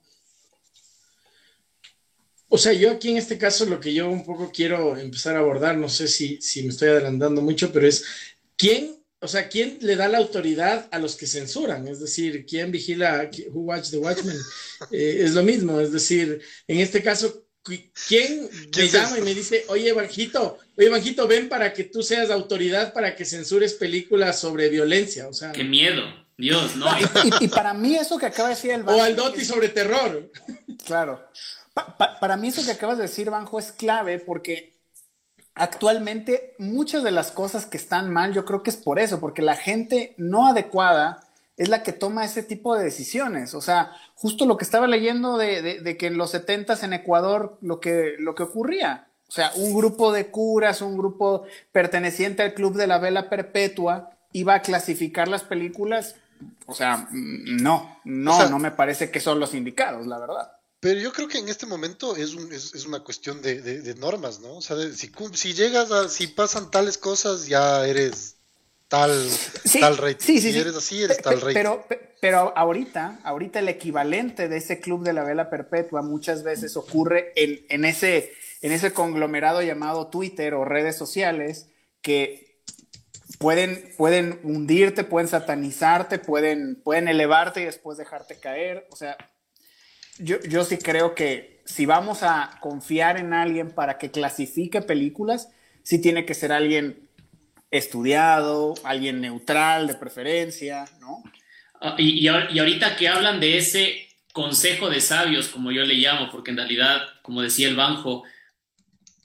O sea, yo aquí en este caso lo que yo un poco quiero empezar a abordar, no sé si, si me estoy adelantando mucho, pero es quién o sea, ¿quién le da la autoridad a los que censuran? Es decir, ¿quién vigila Who Watch the Watchmen? <laughs> Eh, es lo mismo, es decir, en este caso, ¿quién me llama y me dice, oye, Evanjito, oye, Evanjito, ven para que tú seas autoridad para que censures películas sobre violencia? O sea, qué miedo, Dios, ¿no? y, para mí eso que acaba de decir el Banjo... O al Doti sobre terror. Claro. para mí eso que acabas de decir, Banjo, es clave porque actualmente muchas de las cosas que están mal, yo creo que es por eso, porque la gente no adecuada es la que toma ese tipo de decisiones. O sea, justo lo que estaba leyendo de, que en los 70 en Ecuador lo que, lo que ocurría. O sea, un grupo de curas, un grupo perteneciente al Club de la Vela Perpetua, iba a clasificar las películas. O sea, no, no, no me parece que son los indicados, la verdad. Pero yo creo que en este momento es, es, una cuestión de, normas, ¿no? O sea, si, si, llegas a, si pasan tales cosas, ya eres tal, tal rey. Sí, sí, si eres así, eres tal rey. Pero, pero ahorita, ahorita el equivalente de ese club de la vela perpetua muchas veces ocurre en, en, ese, en ese conglomerado llamado Twitter o redes sociales que pueden, pueden hundirte, pueden satanizarte, pueden, pueden elevarte y después dejarte caer. O sea, yo, sí creo que si vamos a confiar en alguien para que clasifique películas, sí tiene que ser alguien estudiado, alguien neutral de preferencia, ¿no? Ah, y, ahorita que hablan de ese consejo de sabios, como yo le llamo, porque en realidad, como decía el Banjo,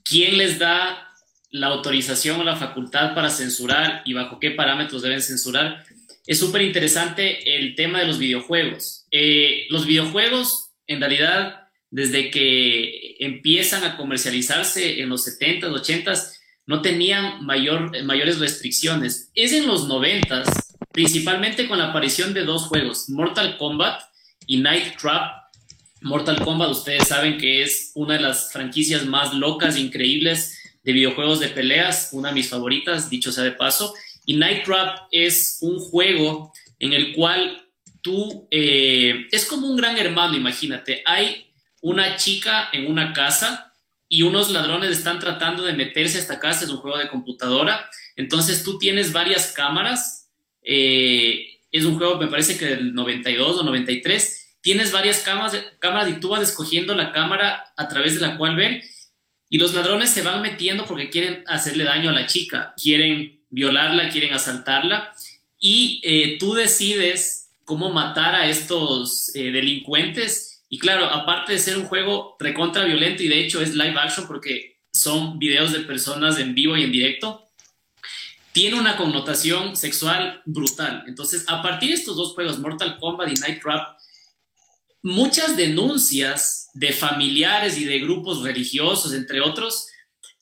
¿quién les da la autorización o la facultad para censurar y bajo qué parámetros deben censurar? Es súper interesante el tema de los videojuegos. Eh, los videojuegos en realidad, desde que empiezan a comercializarse en los 70s, 80s, no tenían mayor, mayores restricciones. Es en los 90s, principalmente con la aparición de dos juegos, Mortal Kombat y Night Trap. Mortal Kombat, ustedes saben que es una de las franquicias más locas e increíbles de videojuegos de peleas, una de mis favoritas, dicho sea de paso. Y Night Trap es un juego en el cual tú, eh, es como un gran hermano, imagínate, hay una chica en una casa y unos ladrones están tratando de meterse a esta casa, es un juego de computadora, entonces tú tienes varias cámaras, eh, es un juego, me parece que del 92 o 93, tienes varias cámaras, cámaras y tú vas escogiendo la cámara a través de la cual ver y los ladrones se van metiendo porque quieren hacerle daño a la chica, quieren violarla, quieren asaltarla y eh, tú decides cómo matar a estos eh, delincuentes. Y claro, aparte de ser un juego recontra violento y de hecho es live action porque son videos de personas en vivo y en directo, tiene una connotación sexual brutal. Entonces, a partir de estos dos juegos, Mortal Kombat y Night Trap, muchas denuncias de familiares y de grupos religiosos, entre otros,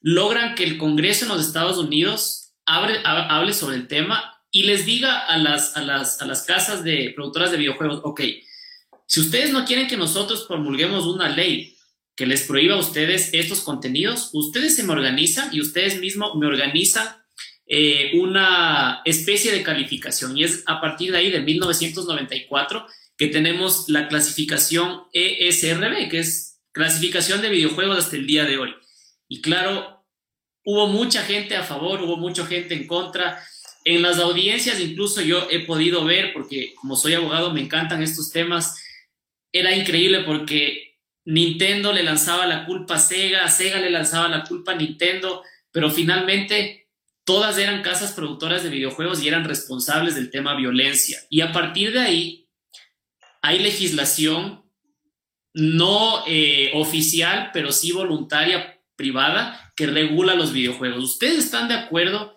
logran que el Congreso en los Estados Unidos hable sobre el tema y les diga a las, a las, a las casas de productoras de videojuegos, ok, si ustedes no quieren que nosotros promulguemos una ley que les prohíba a ustedes estos contenidos, ustedes se me organizan y ustedes mismos me organizan eh, una especie de calificación. Y es a partir de ahí, de 1994, que tenemos la clasificación ESRB, que es clasificación de videojuegos hasta el día de hoy. Y claro, hubo mucha gente a favor, hubo mucha gente en contra. En las audiencias incluso yo he podido ver, porque como soy abogado me encantan estos temas, era increíble porque Nintendo le lanzaba la culpa a Sega, Sega le lanzaba la culpa a Nintendo, pero finalmente todas eran casas productoras de videojuegos y eran responsables del tema violencia. Y a partir de ahí hay legislación no eh, oficial, pero sí voluntaria, privada, que regula los videojuegos. ¿Ustedes están de acuerdo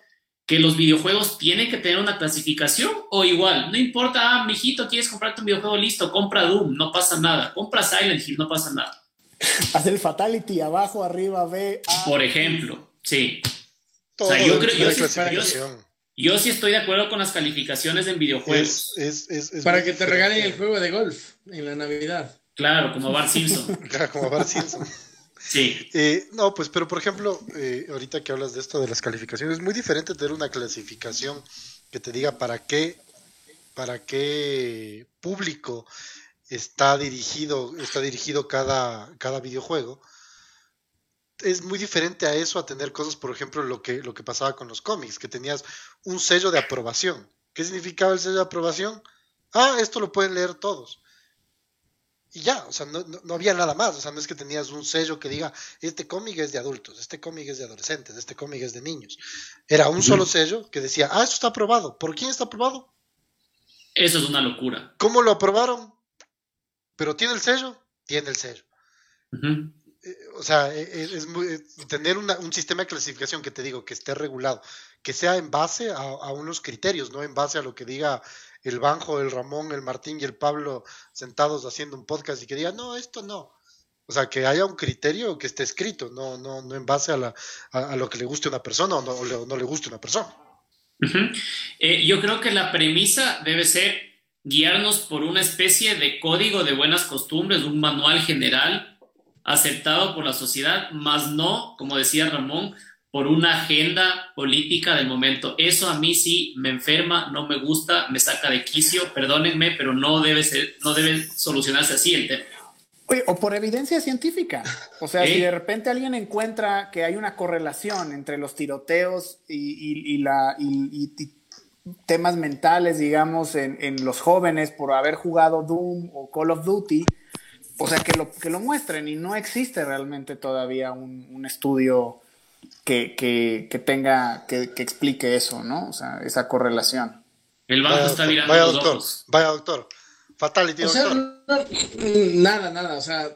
que los videojuegos tienen que tener una clasificación o igual, no importa, ah, mijito, quieres comprarte un videojuego, listo, compra Doom, no pasa nada, compra Silent Hill, no pasa nada. <laughs> Hacer el Fatality abajo, arriba, B. Por ejemplo, sí. o sea, yo creo, yo, sí, yo, sí estoy de acuerdo con las calificaciones en videojuegos. Para que te regalen el juego de golf en la Navidad. Claro, como Bart Simpson. <laughs> claro, como Bart Simpson. Sí. Eh, no, pues, pero por ejemplo, eh, ahorita que hablas de esto de las calificaciones, es muy diferente tener una clasificación que te diga para qué, para qué público está dirigido, está dirigido cada, cada videojuego. Es muy diferente a eso, a tener cosas, por ejemplo, lo que, lo que pasaba con los cómics, que tenías un sello de aprobación. ¿Qué significaba el sello de aprobación? Ah, esto lo pueden leer todos y ya, o sea, no, no, había nada más, o sea, no es que tenías un sello que diga, este cómic es de adultos, este cómic es de adolescentes, este cómic es de niños. Era un solo sello que decía, ah, esto está aprobado. ¿Por quién está aprobado? Eso es una locura. ¿Cómo lo aprobaron? ¿Pero tiene el sello? Tiene el sello. Eh, o sea, e, e, es, tener un sistema de clasificación que te digo, que esté regulado, que sea en base a, a unos criterios, no en base a lo que diga el Banjo, el Ramón, el Martín y el Pablo sentados haciendo un podcast y que digan, no, esto no. O sea, que haya un criterio que esté escrito, no, no, no en base a, la, a, lo que le guste a una persona o no, no le guste a una persona. Eh, yo creo que la premisa debe ser guiarnos por una especie de código de buenas costumbres, un manual general aceptado por la sociedad, más no, como decía Ramón, por una agenda política del momento. Eso a mí sí me enferma, no me gusta, me saca de quicio, perdónenme, pero no debe ser, no debe solucionarse así el tema. o por evidencia científica. O sea, si de repente alguien encuentra que hay una correlación entre los tiroteos y, la, y, temas mentales, digamos, en, los jóvenes por haber jugado Doom o Call of Duty, o sea, que lo, que lo muestren y no existe realmente todavía un, un estudio que, tenga, que, explique eso, ¿no? O sea, esa correlación. El banco está mirando vaya doctor, Vaya doctor. Fatality, o Sea, nada, nada. O sea,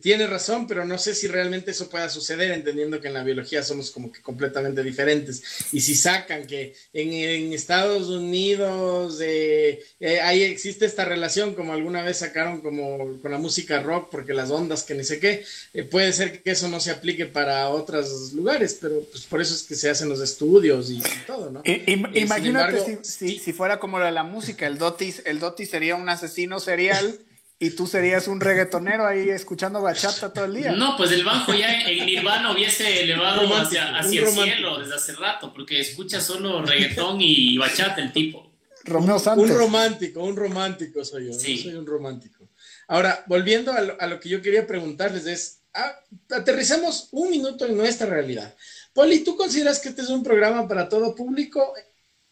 tiene razón, pero no sé si realmente eso pueda suceder, entendiendo que en la biología somos como que completamente diferentes. Y si sacan que en, Estados Unidos eh, eh, ahí existe esta relación, como alguna vez sacaron como con la música rock, porque las ondas que ni sé qué, eh, puede ser que eso no se aplique para otros lugares, pero pues por eso es que se hacen los estudios y, todo, ¿no? imagínate si, si, fuera como la, la música, el Dotis, el Dotis sería un asesino serial <laughs> y tú serías un reggaetonero ahí escuchando bachata todo el día. No, pues el bajo ya en Nirvana hubiese elevado hacia, hacia el cielo desde hace rato, porque escucha solo reggaetón y bachata el tipo. Romeo Santos. Un romántico, un romántico soy yo. Sí. Soy un romántico. Ahora, volviendo a lo, que yo quería preguntarles es, ah, aterrizamos un minuto en nuestra realidad. Poli, ¿tú consideras que este es un programa para todo público?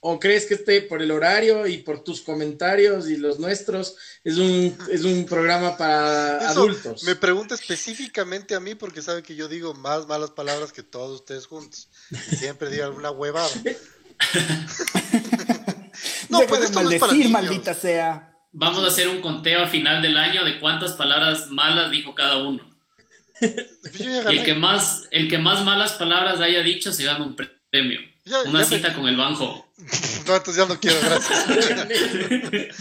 ¿O crees que este, por el horario y por tus comentarios y los nuestros, es un, es un programa para adultos? Me pregunta específicamente a mí porque sabe que yo digo más malas palabras que todos ustedes juntos. siempre digo alguna huevada. <laughs> <laughs> no, puedes maldecir, maldita sea. Vamos a hacer un conteo a final del año de cuántas palabras malas dijo cada uno. y el que más, el que más malas palabras haya dicho se gana un premio. Una cita con el banjo. No, entonces ya no quiero, gracias. <laughs>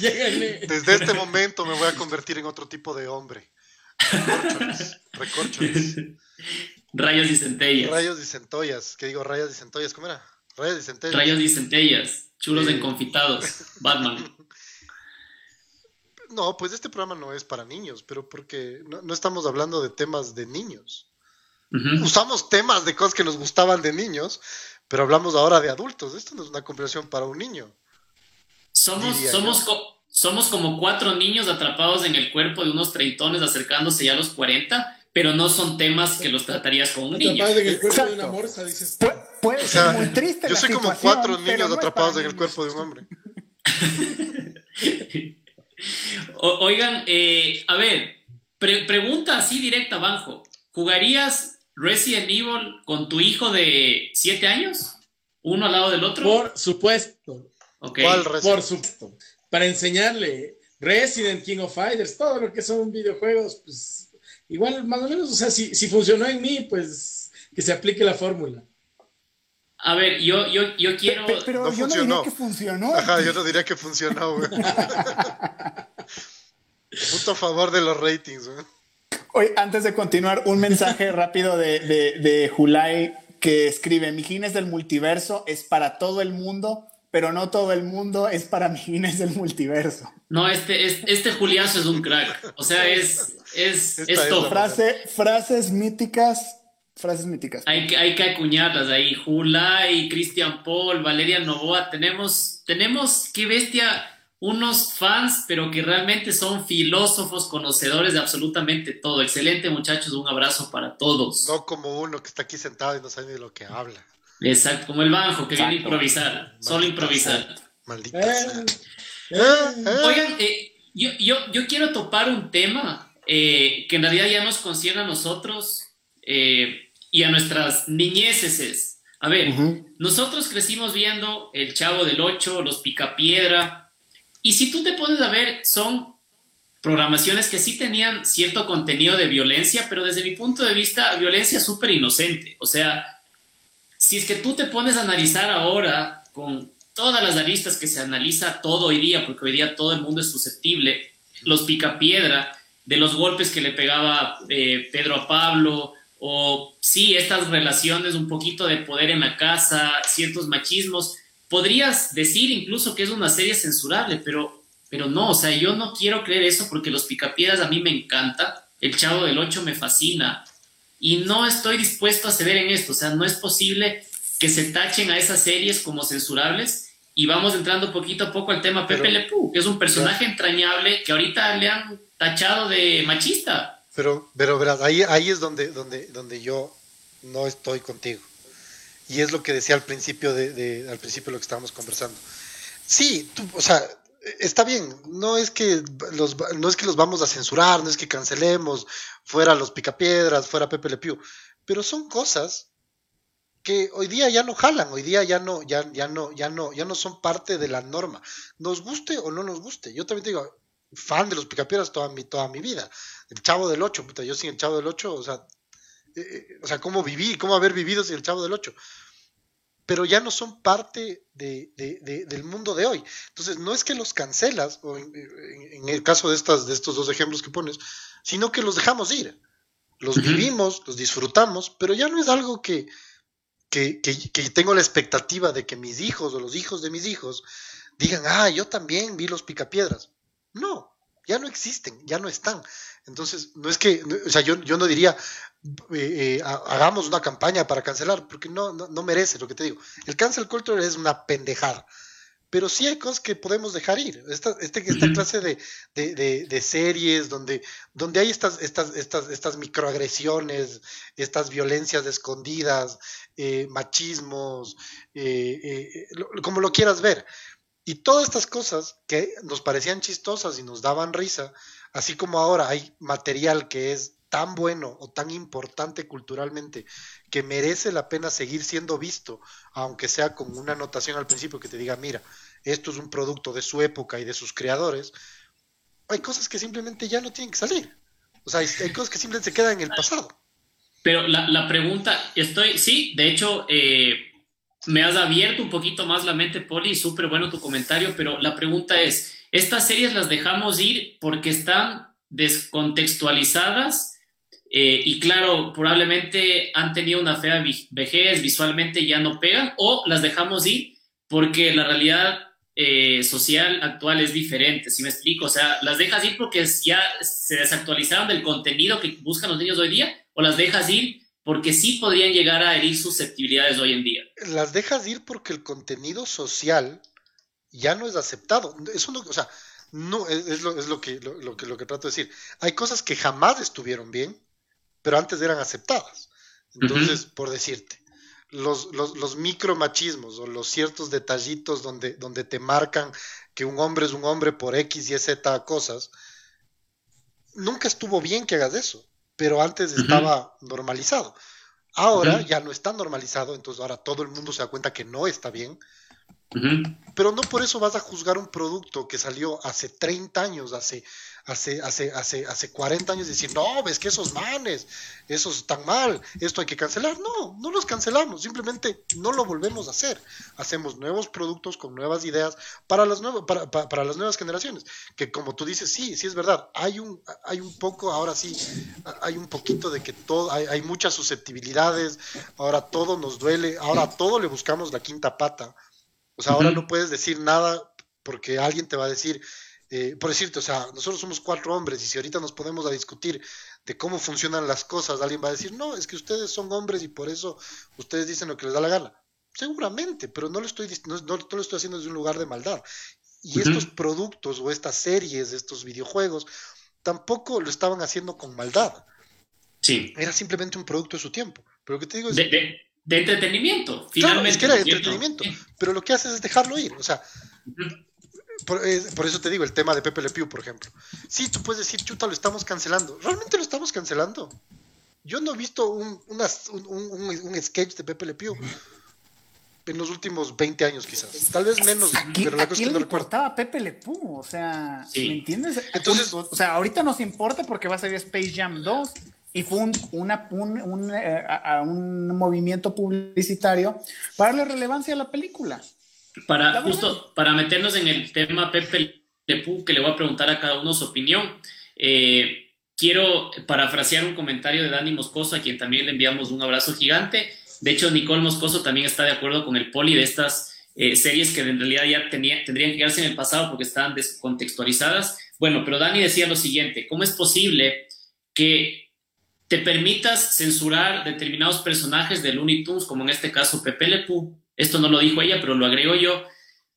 Desde este momento me voy a convertir en otro tipo de hombre. Recorchones. Rayos y centellas. Rayos y centollas. ¿Qué digo? Rayos y centollas. ¿Cómo era? Rayos y centellas. Rayos y centellas. Chulos enconfitados. Batman. <laughs> No, pues este programa no es para niños, pero porque no, estamos hablando de temas de niños. Usamos temas de cosas que nos gustaban de niños, pero hablamos ahora de adultos. Esto no es una conversación para un niño. Somos, somos, somos como cuatro niños atrapados en el cuerpo de unos treintones acercándose ya a los 40, pero no son temas que los tratarías con un niño. En el cuerpo de una morsa, dices. puede ser muy triste. Yo soy como cuatro niños atrapados en el cuerpo de un hombre. <laughs> oigan, eh, a ver, pregunta así directa, Banjo. ¿Jugarías Resident Evil con tu hijo de 7 años? ¿Uno al lado del otro? Por supuesto. ¿Cuál Por supuesto. Para enseñarle Resident King of Fighters, todo lo que son videojuegos, pues igual más o menos, o sea, si, si funcionó en mí, pues que se aplique la fórmula. A ver, yo, yo, yo quiero. Pero, yo no diría que funcionó. Ajá, yo no diría que funcionó, güey. <laughs> Punto a favor de los ratings, güey. Oye, antes de continuar, un mensaje <laughs> rápido de, de, de Julai que escribe: Mijines del multiverso es para todo el mundo, pero no todo el mundo es para Mijines del multiverso. No, este, este, este Juliazo es un crack. O sea, es, es, esto. Frase, frases míticas frases míticas. Hay que, hay que acuñarlas ahí. Julai, Christian Paul, Valeria Novoa. Tenemos, tenemos, qué bestia, unos fans, pero que realmente son filósofos, conocedores de absolutamente todo. Excelente, muchachos. Un abrazo para todos. No como uno que está aquí sentado y no sabe ni de lo que habla. Exacto, como el Banjo que viene a improvisar. solo improvisar. Maldita eh, eh, eh. Oigan, yo, yo, yo, quiero topar un tema que en realidad ya nos concierne a nosotros. Eh, y a nuestras niñeces. A ver, nosotros crecimos viendo El Chavo del Ocho, Los Picapiedra, y si tú te pones a ver, son programaciones que sí tenían cierto contenido de violencia, pero desde mi punto de vista, violencia súper inocente. O sea, si es que tú te pones a analizar ahora con todas las aristas que se analiza todo hoy día, porque hoy día todo el mundo es susceptible, los picapiedra, de los golpes que le pegaba eh, Pedro a Pablo, o sí, estas relaciones, un poquito de poder en la casa, ciertos machismos, podrías decir incluso que es una serie censurable, pero, pero no, o sea, yo no quiero creer eso porque los picapiedras a mí me encanta, el Chavo del 8 me fascina y no estoy dispuesto a ceder en esto, o sea, no es posible que se tachen a esas series como censurables y vamos entrando poquito a poco al tema Pepe Le que es un personaje entrañable que ahorita le han tachado de machista. Pero, pero verás, ahí, ahí es donde, donde, donde yo no estoy contigo. Y es lo que decía al principio de, al principio de lo que estábamos conversando. Sí, tú, o sea, está bien, no es que los no es que los vamos a censurar, no es que cancelemos fuera los picapiedras, fuera Pepe Le Pew, pero son cosas que hoy día ya no jalan, hoy día ya no ya ya no ya no ya no son parte de la norma. Nos guste o no nos guste. Yo también digo, fan de los picapiedras toda mi toda mi vida el Chavo del 8, puta, yo sin el Chavo del 8, o sea, eh, eh, o sea, cómo viví, cómo haber vivido sin el Chavo del 8. Pero ya no son parte de, del mundo de hoy. Entonces, no es que los cancelas, o en, el caso de, estas, de estos dos ejemplos que pones, sino que los dejamos ir. Los vivimos, los disfrutamos, pero ya no es algo que, que, que, tengo la expectativa de que mis hijos o los hijos de mis hijos digan, ah, yo también vi los picapiedras. No, ya no existen, ya no están. Entonces, no es que, o sea, yo, yo no diría, eh, eh, hagamos una campaña para cancelar, porque no, no, merece lo que te digo. El cancel culture es una pendejada. Pero sí hay cosas que podemos dejar ir. Esta, este, esta clase de, de, de, series donde, donde hay estas, estas, estas, estas microagresiones, estas violencias escondidas, eh, machismos, como lo quieras ver. Y todas estas cosas que nos parecían chistosas y nos daban risa, Así como ahora hay material que es tan bueno o tan importante culturalmente que merece la pena seguir siendo visto, aunque sea con una anotación al principio que te diga, mira, esto es un producto de su época y de sus creadores, hay cosas que simplemente ya no tienen que salir. O sea, hay, cosas que simplemente se quedan en el pasado. Pero la, pregunta, estoy, sí, de hecho, eh, me has abierto un poquito más la mente, Poli, súper bueno tu comentario, pero la pregunta es, estas series las dejamos ir porque están descontextualizadas eh, y claro, probablemente han tenido una fea vejez, visualmente ya no pegan, o las dejamos ir porque la realidad eh, social actual es diferente, si me explico, o sea, las dejas ir porque ya se desactualizaron del contenido que buscan los niños hoy día, o las dejas ir porque sí podrían llegar a herir susceptibilidades hoy en día. Las dejas ir porque el contenido social ya no es aceptado. Eso no, o sea, no es, lo, es lo, que, lo, que, lo que trato de decir. Hay cosas que jamás estuvieron bien, pero antes eran aceptadas. Entonces, por decirte, los, los, los micromachismos o los ciertos detallitos donde, donde te marcan que un hombre es un hombre por X y Z cosas, nunca estuvo bien que hagas eso, pero antes estaba normalizado. Ahora ya no está normalizado, entonces ahora todo el mundo se da cuenta que no está bien. Pero no por eso vas a juzgar un producto que salió hace 30 años, hace hace, hace, hace, hace 40 años decir, no, ves que esos manes, esos están mal, esto hay que cancelar. No, no los cancelamos, simplemente no lo volvemos a hacer. Hacemos nuevos productos con nuevas ideas para las, nuevas, para, para, las nuevas generaciones. Que como tú dices, sí, sí es verdad, hay un, hay un poco, ahora sí, hay un poquito de que todo, hay, hay muchas susceptibilidades, ahora todo nos duele, ahora a todo le buscamos la quinta pata. O sea, ahora no puedes decir nada porque alguien te va a decir, eh, por decirte, o sea, nosotros somos cuatro hombres y si ahorita nos ponemos a discutir de cómo funcionan las cosas, alguien va a decir, no, es que ustedes son hombres y por eso ustedes dicen lo que les da la gana. Seguramente, pero no lo estoy, no, lo estoy haciendo desde un lugar de maldad. Y estos productos o estas series, estos videojuegos, tampoco lo estaban haciendo con maldad. Sí. Era simplemente un producto de su tiempo. Pero lo que te digo es... De, entretenimiento, finalmente. Claro, es que era de entretenimiento. Pero lo que haces es dejarlo ir. O sea, por, eso te digo, el tema de Pepe Le Pew, por ejemplo. Sí, tú puedes decir, chuta, lo estamos cancelando. ¿Realmente lo estamos cancelando? Yo no he visto un, un, sketch de Pepe Le Pew en los últimos 20 años, quizás. Tal vez menos, pero la cosa es que no recuerdo. Pepe Le Pew, o sea, ¿me entiendes? Entonces, o sea, ahorita nos importa porque va a salir Space Jam 2 y fue un, una, un, eh, un movimiento publicitario para darle relevancia a la película. Para, justo, para meternos en el tema Pepe Lepú, que le voy a preguntar a cada uno su opinión, eh, quiero parafrasear un comentario de Dani Moscoso, a quien también le enviamos un abrazo gigante. De hecho, Nicole Moscoso también está de acuerdo con el poli de estas eh, series que en realidad ya tenía, tendrían que quedarse en el pasado porque estaban descontextualizadas. Bueno, pero Dani decía lo siguiente, ¿cómo es posible que te permitas censurar determinados personajes de Looney Tunes, como en este caso Pepe Lepú, esto no lo dijo ella, pero lo agrego yo.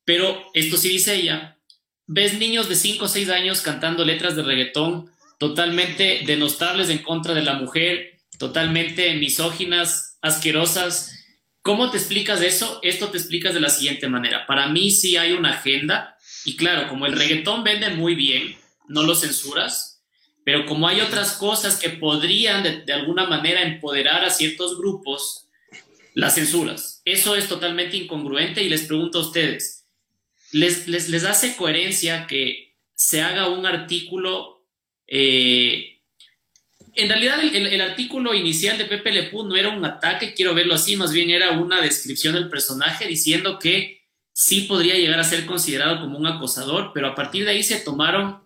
Pero esto sí dice ella. Ves niños de 5 o 6 años cantando letras de reggaetón totalmente denostables en contra de la mujer, totalmente misóginas, asquerosas. ¿Cómo te explicas eso? Esto te explicas de la siguiente manera. Para mí sí hay una agenda y claro, como el reggaetón vende muy bien, no lo censuras, pero como hay otras cosas que podrían de, de alguna manera empoderar a ciertos grupos, las censuras. Eso es totalmente incongruente y les pregunto a ustedes, ¿les, les, hace coherencia que se haga un artículo? Eh, en realidad el, artículo inicial de Pepe Lepú no era un ataque, quiero verlo así, más bien era una descripción del personaje diciendo que sí podría llegar a ser considerado como un acosador, pero a partir de ahí se tomaron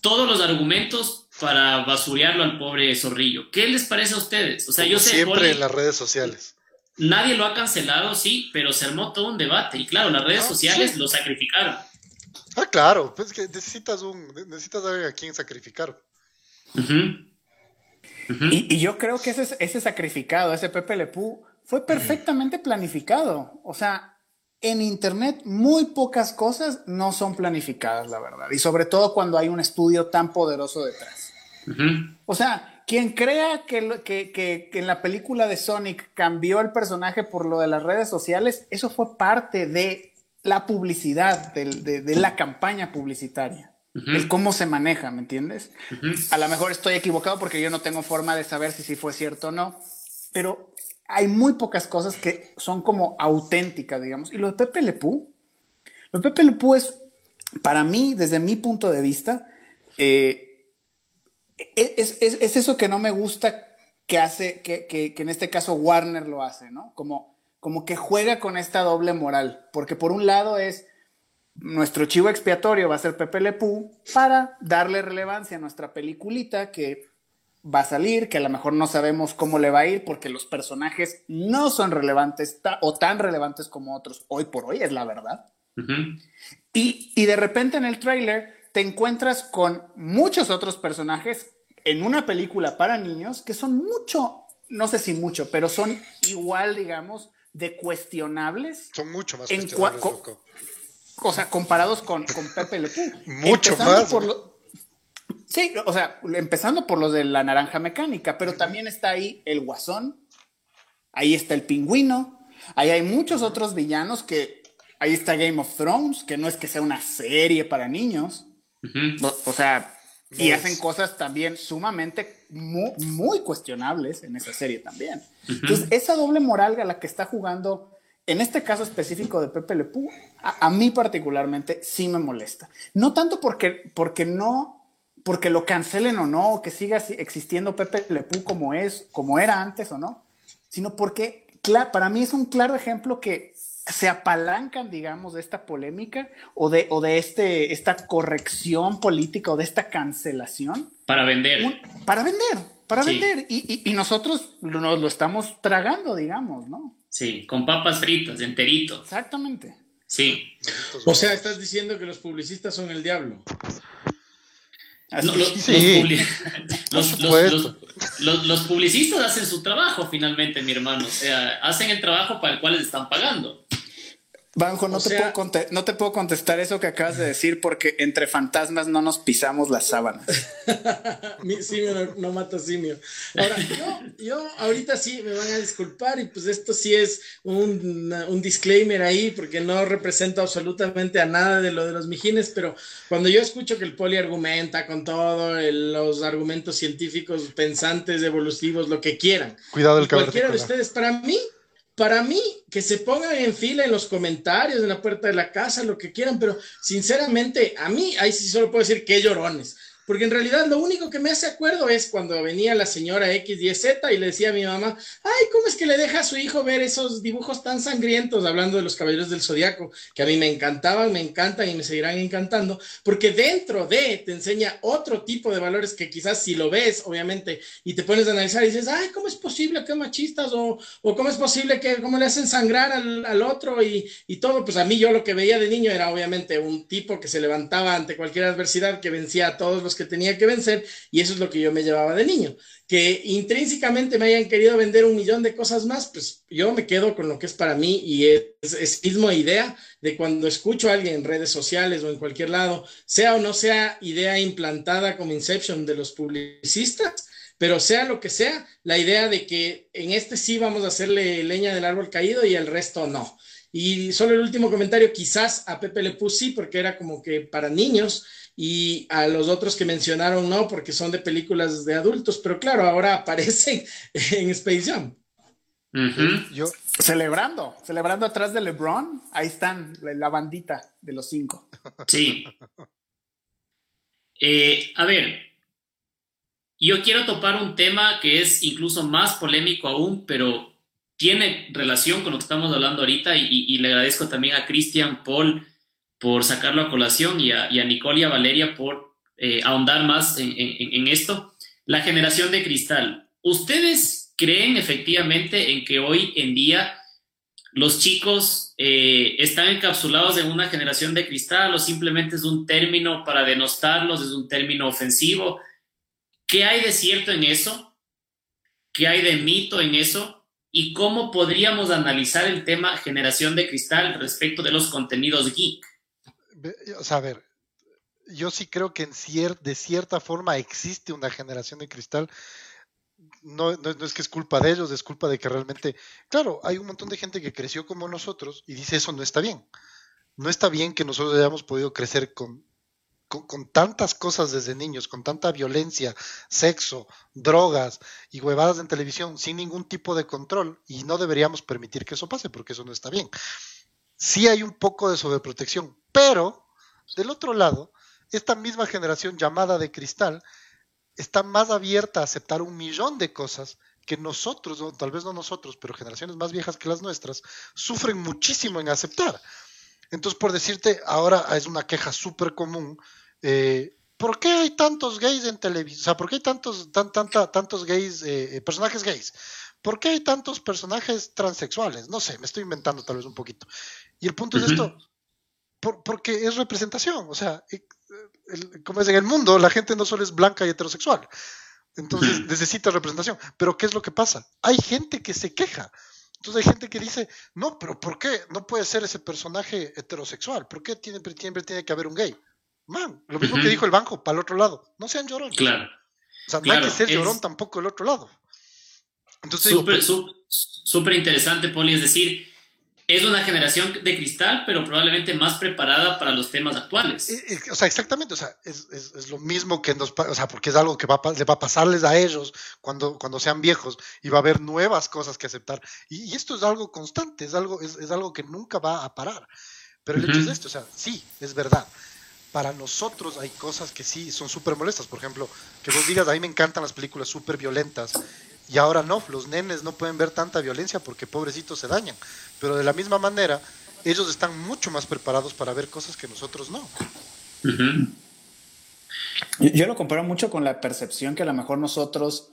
todos los argumentos para basurearlo al pobre zorrillo. ¿Qué les parece a ustedes? O sea, yo sé. Siempre en las redes sociales. Nadie lo ha cancelado, sí, pero se armó todo un debate. Y claro, las redes ah, sociales lo sacrificaron. Ah, claro, pues que necesitas un, necesitas a quien sacrificar. Y, yo creo que ese, ese sacrificado, ese Pepe Lepú, fue perfectamente planificado. O sea, en Internet muy pocas cosas no son planificadas, la verdad. Y sobre todo cuando hay un estudio tan poderoso detrás. O sea, quien crea que, que, en la película de Sonic cambió el personaje por lo de las redes sociales, eso fue parte de la publicidad, de, la campaña publicitaria. El cómo se maneja, ¿me entiendes? A lo mejor estoy equivocado porque yo no tengo forma de saber si sí fue cierto o no, pero hay muy pocas cosas que son como auténticas, digamos. Y lo de Pepe Lepú, lo de Pepe Lepú es, para mí, desde mi punto de vista, eh, es, eso que no me gusta que hace, que, en este caso Warner lo hace, ¿no? Como, como que juega con esta doble moral, porque por un lado es nuestro chivo expiatorio va a ser Pepe Le para darle relevancia a nuestra peliculita que va a salir, que a lo mejor no sabemos cómo le va a ir porque los personajes no son relevantes o tan relevantes como otros hoy por hoy, es la verdad. y, y de repente en el tráiler te encuentras con muchos otros personajes en una película para niños que son mucho, no sé si mucho, pero son igual, digamos, de cuestionables. Son mucho más cuestionables, O sea, comparados con, con Pepe Le Pew. <laughs> Mucho más. sí, o sea, empezando por los de la naranja mecánica, pero también está ahí el guasón, ahí está el pingüino, ahí hay muchos otros villanos que, ahí está Game of Thrones, que no es que sea una serie para niños. O, sea, y hacen cosas también sumamente muy, cuestionables en esa serie también. Entonces, esa doble moral a la que está jugando, en este caso específico de Pepe Le Pew, a, mí particularmente sí me molesta. No tanto porque, porque no, porque lo cancelen o no, o que siga existiendo Pepe Le Pew como es, como era antes o no, sino porque para mí es un claro ejemplo que se apalancan, digamos, de esta polémica o de, o de este, esta corrección política o de esta cancelación. Para vender. para vender, para vender. Y, nosotros nos lo estamos tragando, digamos, ¿no? Sí, con papas fritas, enterito. Exactamente. Sí. O sea, estás diciendo que los publicistas son el diablo. los, publicistas hacen su trabajo finalmente, mi hermano. O sea, hacen el trabajo para el cual les están pagando. Banjo, no, te puedo no te puedo contestar eso que acabas de decir porque entre fantasmas no nos pisamos las sábanas. <laughs> simio no, mata simio. Ahora, yo, ahorita sí me van a disculpar y pues esto sí es un, un, disclaimer ahí porque no representa absolutamente a nada de lo de los mijines, pero cuando yo escucho que el poli argumenta con todo los argumentos científicos, pensantes, evolutivos, lo que quieran. Cuidado el Cualquiera de ustedes, para mí, para mí, que se pongan en fila en los comentarios, en la puerta de la casa, lo que quieran, pero sinceramente, a mí, ahí sí solo puedo decir que llorones. Porque en realidad lo único que me hace acuerdo es cuando venía la señora X y Z y le decía a mi mamá, ay, ¿cómo es que le deja a su hijo ver esos dibujos tan sangrientos hablando de los caballeros del zodiaco? Que a mí me encantaban, me encantan y me seguirán encantando, porque dentro de te enseña otro tipo de valores que quizás si lo ves, obviamente, y te pones a analizar y dices, ay, ¿cómo es posible que machistas? O, o ¿cómo es posible que, cómo le hacen sangrar al, al otro y, y todo? Pues a mí yo lo que veía de niño era obviamente un tipo que se levantaba ante cualquier adversidad, que vencía a todos los que tenía que vencer y eso es lo que yo me llevaba de niño. Que intrínsecamente me hayan querido vender un millón de cosas más, pues yo me quedo con lo que es para mí y es, es mismo idea de cuando escucho a alguien en redes sociales o en cualquier lado, sea o no sea idea implantada como Inception de los publicistas, pero sea lo que sea, la idea de que en este sí vamos a hacerle leña del árbol caído y el resto no. Y solo el último comentario, quizás a Pepe le puse porque era como que para niños, y a los otros que mencionaron no, porque son de películas de adultos, pero claro, ahora aparecen <laughs> en Space Jam. Yo, celebrando, celebrando atrás de LeBron, ahí están, la, bandita de los cinco. Sí. Eh, a ver, yo quiero topar un tema que es incluso más polémico aún, pero tiene relación con lo que estamos hablando ahorita y, y le agradezco también a Christian Paul por sacarlo a colación y a, Nicole y a Valeria por eh, ahondar más en, esto. La generación de cristal. ¿Ustedes creen efectivamente en que hoy en día los chicos eh, están encapsulados en una generación de cristal o simplemente es un término para denostarlos, es un término ofensivo? ¿Qué hay de cierto en eso? ¿Qué hay de mito en eso? ¿Y cómo podríamos analizar el tema generación de cristal respecto de los contenidos geek? O sea, a ver, yo sí creo que en de cierta forma existe una generación de cristal. No, no, es que es culpa de ellos, es culpa de que realmente, claro, hay un montón de gente que creció como nosotros y dice eso no está bien. No está bien que nosotros hayamos podido crecer con, con, tantas cosas desde niños, con tanta violencia, sexo, drogas y huevadas en televisión sin ningún tipo de control y no deberíamos permitir que eso pase porque eso no está bien sí hay un poco de sobreprotección, pero del otro lado, esta misma generación llamada de cristal está más abierta a aceptar un millón de cosas que nosotros, o tal vez no nosotros, pero generaciones más viejas que las nuestras, sufren muchísimo en aceptar. Entonces, por decirte, ahora es una queja súper común. Eh, ¿Por qué hay tantos gays en televisión? O sea, ¿por qué hay tantos, tan, tantos gays, eh, personajes gays? ¿Por qué hay tantos personajes transexuales? No sé, me estoy inventando tal vez un poquito. Y el punto es esto, porque es representación. O sea, como es en el mundo, la gente no solo es blanca y heterosexual. Entonces necesita representación. Pero ¿qué es lo que pasa? Hay gente que se queja. Entonces hay gente que dice, no, pero ¿por qué no puede ser ese personaje heterosexual? ¿Por qué siempre tiene que haber un gay? Man, lo mismo que dijo el banco, para el otro lado. No sean llorones. Claro. O sea, no hay que ser llorón tampoco el otro lado. Entonces, súper interesante, Poli. Es decir, es una generación de cristal, pero probablemente más preparada para los temas actuales. O sea, exactamente, o sea, es, es, es, lo mismo que nos o sea, porque es algo que va a, le va a pasarles a ellos cuando, cuando sean viejos y va a haber nuevas cosas que aceptar. Y, esto es algo constante, es algo, es, es, algo que nunca va a parar. Pero el hecho es esto, o sea, sí, es verdad. Para nosotros hay cosas que sí son súper molestas. Por ejemplo, que vos digas, a mí me encantan las películas súper violentas y ahora no, los nenes no pueden ver tanta violencia porque pobrecitos se dañan. Pero de la misma manera, ellos están mucho más preparados para ver cosas que nosotros no. Yo lo comparo mucho con la percepción que a lo mejor nosotros,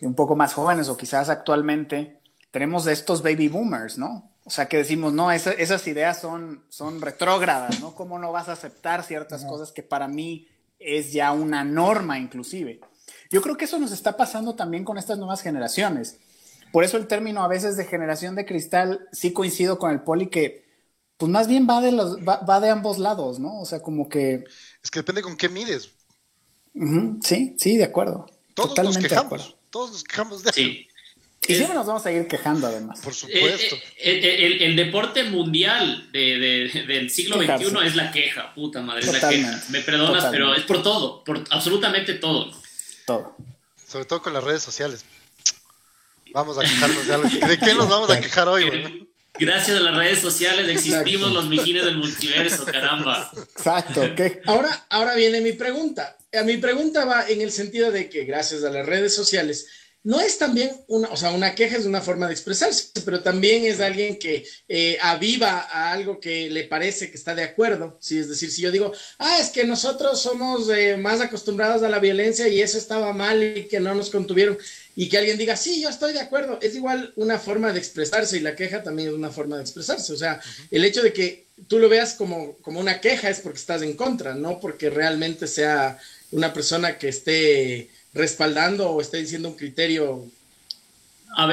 un poco más jóvenes o quizás actualmente, tenemos de estos baby boomers, ¿no? O sea, que decimos, no, esas ideas son, son retrógradas, ¿no? ¿Cómo no vas a aceptar ciertas cosas que para mí es ya una norma inclusive? Yo creo que eso nos está pasando también con estas nuevas generaciones. Por eso el término a veces de generación de cristal sí coincido con el poli que pues más bien va de los va, de ambos lados, ¿no? O sea, como que es que depende con qué mides. Sí, sí, de acuerdo. Todos Totalmente nos quejamos, todos nos quejamos de sí. Y siempre nos vamos a ir quejando, además. Por supuesto. Eh, eh, el, deporte mundial del siglo XXI es la queja, puta madre, es la queja. Me perdonas, pero es por todo, por absolutamente todo. Todo. Sobre todo con las redes sociales. Vamos a quejarnos de algo. ¿De qué nos vamos a quejar hoy, güey? <laughs> Gracias a las redes sociales existimos los mijines del multiverso, caramba. Exacto. Ahora, ahora viene mi pregunta. A mi pregunta va en el sentido de que gracias a las redes sociales no es también una, o sea, una queja es una forma de expresarse, pero también es alguien que eh, aviva a algo que le parece que está de acuerdo. ¿sí? Es decir, si yo digo, ah, es que nosotros somos eh, más acostumbrados a la violencia y eso estaba mal y que no nos contuvieron, y que alguien diga, sí, yo estoy de acuerdo, es igual una forma de expresarse y la queja también es una forma de expresarse. O sea, el hecho de que tú lo veas como, como una queja es porque estás en contra, no porque realmente sea una persona que esté respaldando o esté diciendo un criterio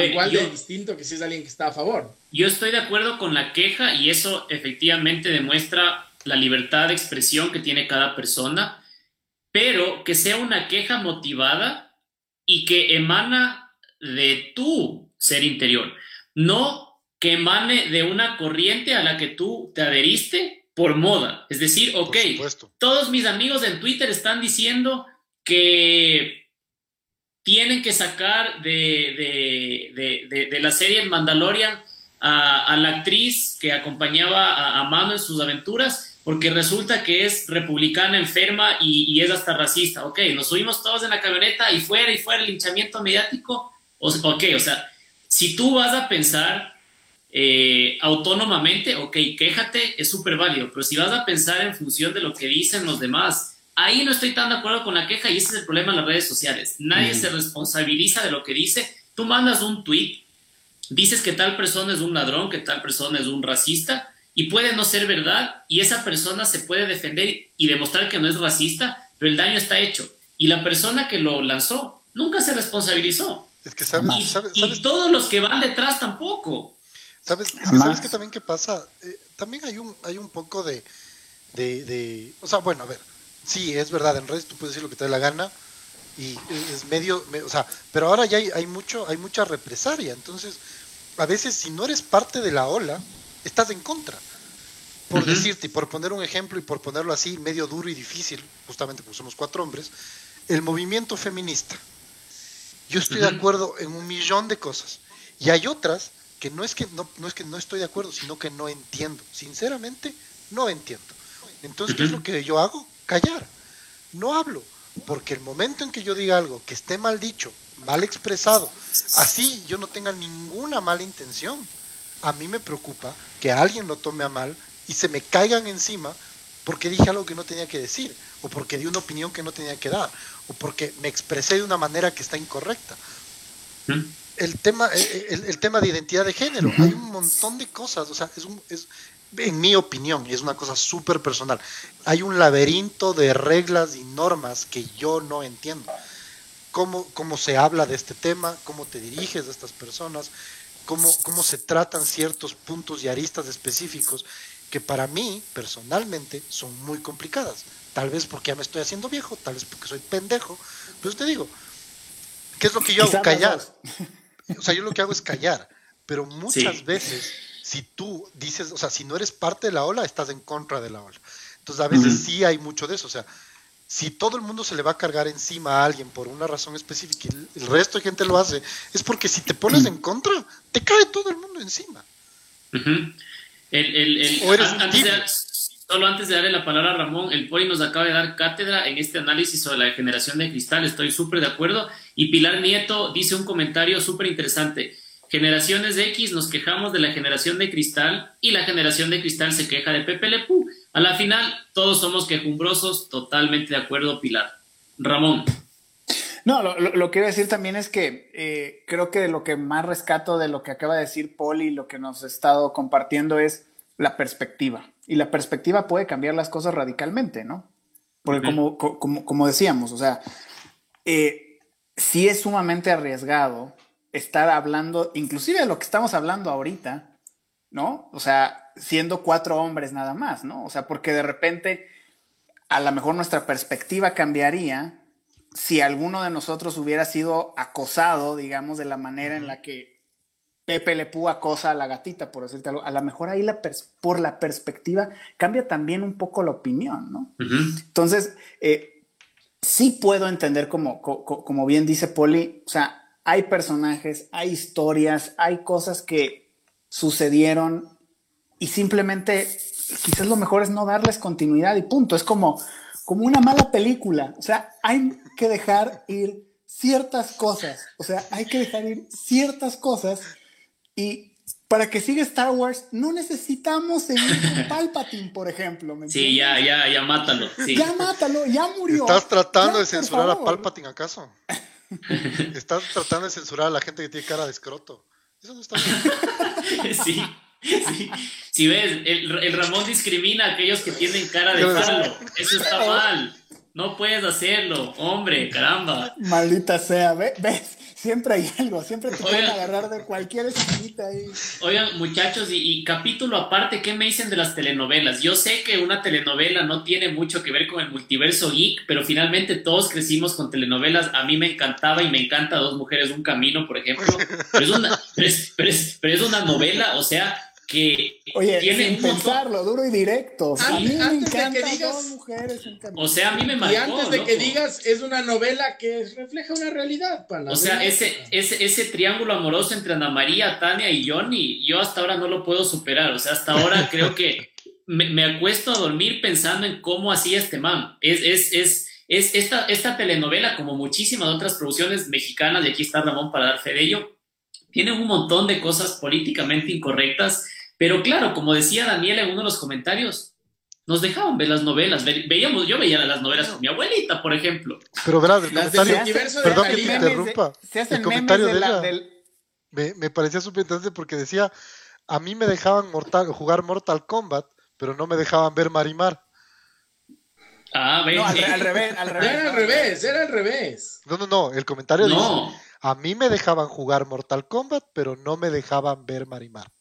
igual de distinto que si es alguien que está a favor. Yo estoy de acuerdo con la queja y eso efectivamente demuestra la libertad de expresión que tiene cada persona, pero que sea una queja motivada y que emana de tu ser interior, no que emane de una corriente a la que tú te adheriste por moda. Es decir, ok, todos mis amigos en Twitter están diciendo que tienen que sacar de, de, de, la serie Mandalorian a, la actriz que acompañaba a, Mano en sus aventuras, porque resulta que es republicana enferma y, es hasta racista. Ok, nos subimos todos en la camioneta y fuera y fuera el linchamiento mediático. Ok, o sea, si tú vas a pensar eh, autónomamente, ok, quéjate, es súper válido, pero si vas a pensar en función de lo que dicen los demás, Ahí no estoy tan de acuerdo con la queja y ese es el problema en las redes sociales. Nadie se responsabiliza de lo que dice. Tú mandas un tweet, dices que tal persona es un ladrón, que tal persona es un racista y puede no ser verdad y esa persona se puede defender y demostrar que no es racista, pero el daño está hecho. Y la persona que lo lanzó nunca se responsabilizó. Es que sabes, y, todos los que van detrás tampoco. ¿Sabes, ¿sabes que también qué pasa? Eh, también hay un, hay un poco de, de, de... O sea, bueno, a ver sí, es verdad, en redes tú puedes decir lo que te dé la gana y es medio, o sea, pero ahora ya hay, mucho, hay mucha represalia, entonces a veces si no eres parte de la ola, estás en contra. Por decirte, y por poner un ejemplo y por ponerlo así, medio duro y difícil, justamente porque somos cuatro hombres, el movimiento feminista. Yo estoy de acuerdo en un millón de cosas. Y hay otras que no es que no, no es que no estoy de acuerdo, sino que no entiendo. Sinceramente, no entiendo. Entonces, ¿qué es lo que yo hago? Callar. No hablo, porque el momento en que yo diga algo que esté mal dicho, mal expresado, así yo no tenga ninguna mala intención, a mí me preocupa que alguien lo tome a mal y se me caigan encima porque dije algo que no tenía que decir, o porque di una opinión que no tenía que dar, o porque me expresé de una manera que está incorrecta. El tema, el, tema de identidad de género, hay un montón de cosas, o sea, es, un, es en mi opinión, es una cosa súper personal, hay un laberinto de reglas y normas que yo no entiendo. Cómo, cómo se habla de este tema, cómo te diriges a estas personas, cómo, cómo se tratan ciertos puntos y aristas específicos que para mí, personalmente, son muy complicadas. Tal vez porque ya me estoy haciendo viejo, tal vez porque soy pendejo, pero te digo, ¿qué es lo que yo hago? Callar. O sea, yo lo que hago es callar, pero muchas veces si tú dices, o sea, si no eres parte de la ola, estás en contra de la ola. Entonces a veces sí hay mucho de eso, o sea, si todo el mundo se le va a cargar encima a alguien por una razón específica y el resto de gente lo hace, es porque si te pones en contra, te cae todo el mundo encima. o eres Solo antes de darle la palabra a Ramón, el Poli nos acaba de dar cátedra en este análisis sobre la generación de cristal, estoy súper de acuerdo. Y Pilar Nieto dice un comentario súper interesante. Generaciones de X nos quejamos de la generación de cristal y la generación de cristal se queja de Pepe Lepú. A la final, todos somos quejumbrosos, totalmente de acuerdo, Pilar. Ramón. No, lo, que iba a decir también es que eh, creo que lo que más rescato de lo que acaba de decir Poli, lo que nos ha estado compartiendo es la perspectiva. Y la perspectiva puede cambiar las cosas radicalmente, ¿no? Porque como, como, decíamos, o sea, eh, sí es sumamente arriesgado estar hablando, inclusive de lo que estamos hablando ahorita, ¿no? O sea, siendo cuatro hombres nada más, ¿no? O sea, porque de repente a lo mejor nuestra perspectiva cambiaría si alguno de nosotros hubiera sido acosado, digamos, de la manera en la que Pepe Le Pú acosa a la gatita, por decirte algo. A lo mejor ahí la por la perspectiva cambia también un poco la opinión, ¿no? Entonces, eh, sí puedo entender, como, como bien dice Poli, o sea, hay personajes, hay historias, hay cosas que sucedieron y simplemente quizás lo mejor es no darles continuidad y punto. Es como, como una mala película. O sea, hay que dejar ir ciertas cosas. O sea, hay que dejar ir ciertas cosas y para que siga Star Wars no necesitamos seguir <laughs> con Palpatine, por ejemplo. sí, ya, ya, ya mátalo. Ya mátalo, ya murió. ¿Estás tratando de censurar a Palpatine acaso? <laughs> <laughs> Estás tratando de censurar a la gente que tiene cara de escroto. Eso no está bien. <laughs> sí. Sí. Si ves, el, Ramón discrimina a aquellos que tienen cara de palo. Eso está mal. No puedes hacerlo, hombre, caramba. Maldita sea, ¿ves? Siempre hay algo, siempre te pueden agarrar de cualquier esquinita ahí. Oigan, muchachos, y, capítulo aparte, ¿qué me dicen de las telenovelas? Yo sé que una telenovela no tiene mucho que ver con el multiverso geek, pero finalmente todos crecimos con telenovelas. A mí me encantaba y me encanta Dos Mujeres, Un Camino, por ejemplo. Pero es una, pero es una novela, o sea, que Oye, sin pensarlo, duro y directo. a mí me encanta dos mujeres O sea, a mí me marcó. Y antes de que digas, es una novela que refleja una realidad. Para o sea, ese, ese, ese triángulo amoroso entre Ana María, Tania y Johnny, yo hasta ahora no lo puedo superar. O sea, hasta ahora <laughs> creo que me, me, acuesto a dormir pensando en cómo hacía este man. Es, es, es, es esta, esta telenovela, como muchísimas otras producciones mexicanas, y aquí está Ramón para dar fe de ello, tiene un montón de cosas políticamente incorrectas pero claro, como decía Daniela en uno de los comentarios, nos dejaban ver las novelas. veíamos, yo veía las novelas con mi abuelita, por ejemplo. Pero verás, el comentario, perdón que te interrumpa, el comentario de, ella me, me, parecía súper interesante porque decía, a mí me dejaban mortal, jugar Mortal Kombat, pero no me dejaban ver Marimar. Ah, ven. No, al, revés, al revés. <laughs> Era al revés, era al revés. No, no, no, el comentario dice, a mí me dejaban jugar Mortal Kombat, pero no me dejaban ver Marimar.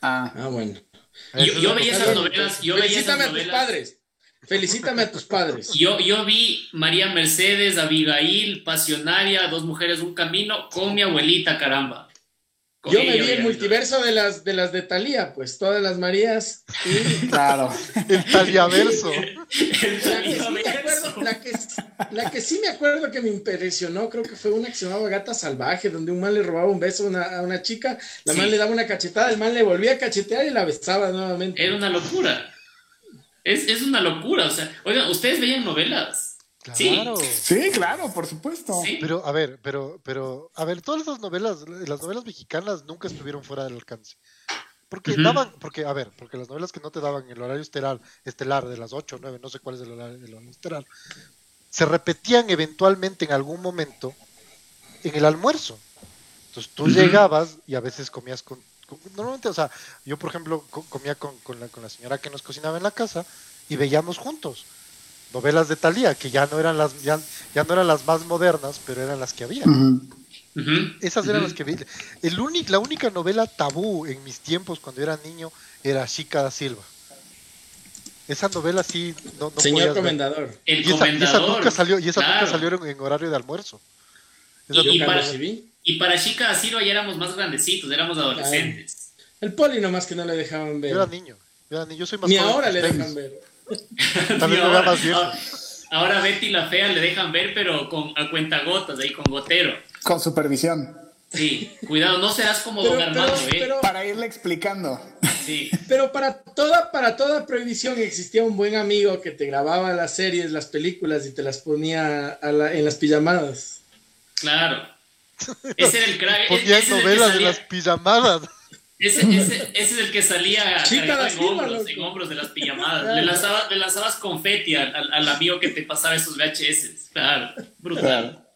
Ah, ah bueno. Yo, veía esas novelas. Yo Felicítame a tus padres. Felicítame a tus padres. <laughs> Yo, yo vi María Mercedes, Abigail, Pasionaria, Dos Mujeres, Un Camino, con mi abuelita, caramba. Yo me vi el multiverso de las de las de Talía, pues todas las Marías. <laughs> Claro. el Taliaverso. <laughs> la, que, la que sí me acuerdo que me impresionó, creo que fue una que se llamaba Gata Salvaje, donde un man le robaba un beso a una, una chica, la man le daba una cachetada, el man le volvía a cachetear y la besaba nuevamente. Era una locura. Es, es una locura, o sea, oigan, ¿ustedes veían novelas? Claro. Sí. claro, por supuesto. Pero, a ver, pero, pero, a ver, todas esas novelas, las novelas mexicanas nunca estuvieron fuera del alcance. Porque daban, porque, a ver, porque las novelas que no te daban el horario estelar, estelar de las 8 o 9, no sé cuál es el horario, el horario estelar, se repetían eventualmente en algún momento en el almuerzo. Entonces tú llegabas y a veces comías con, Normalmente, o sea, yo por ejemplo comía con, la, con la señora que nos cocinaba en la casa y veíamos juntos novelas de Talía, que ya no eran las ya, ya, no eran las más modernas, pero eran las que había. Esas eran las que vi. El único, la única novela tabú en mis tiempos cuando era niño era Chica da Silva. Esa novela sí no, no Señor Comendador. El y, esa, comendador. esa, nunca salió, y esa nunca salió en, horario de almuerzo. Y, para, y, para, Chica da Silva ya éramos más grandecitos, éramos adolescentes. El poli nomás que no le dejaban ver. Yo era niño. Yo, era niño, yo soy más Ni ahora le dejan ver. <laughs> También ahora, más bien. Ahora, Betty la fea le dejan ver, pero con a cuentagotas, ahí con gotero. Con supervisión. Sí, cuidado, no seas como don Armando, ¿eh? para irle explicando. Sí. <laughs> Pero para toda, para toda prohibición existía un buen amigo que te grababa las series, las películas y te las ponía en las pijamadas. Claro. Ese era el crack. Ponía novelas de las pijamadas. Ese, ese, es el que salía en, hombros, en hombros de las pijamadas. Le, lanzabas, le lanzabas confeti al, al, amigo que te pasaba esos VHS. Claro, brutal.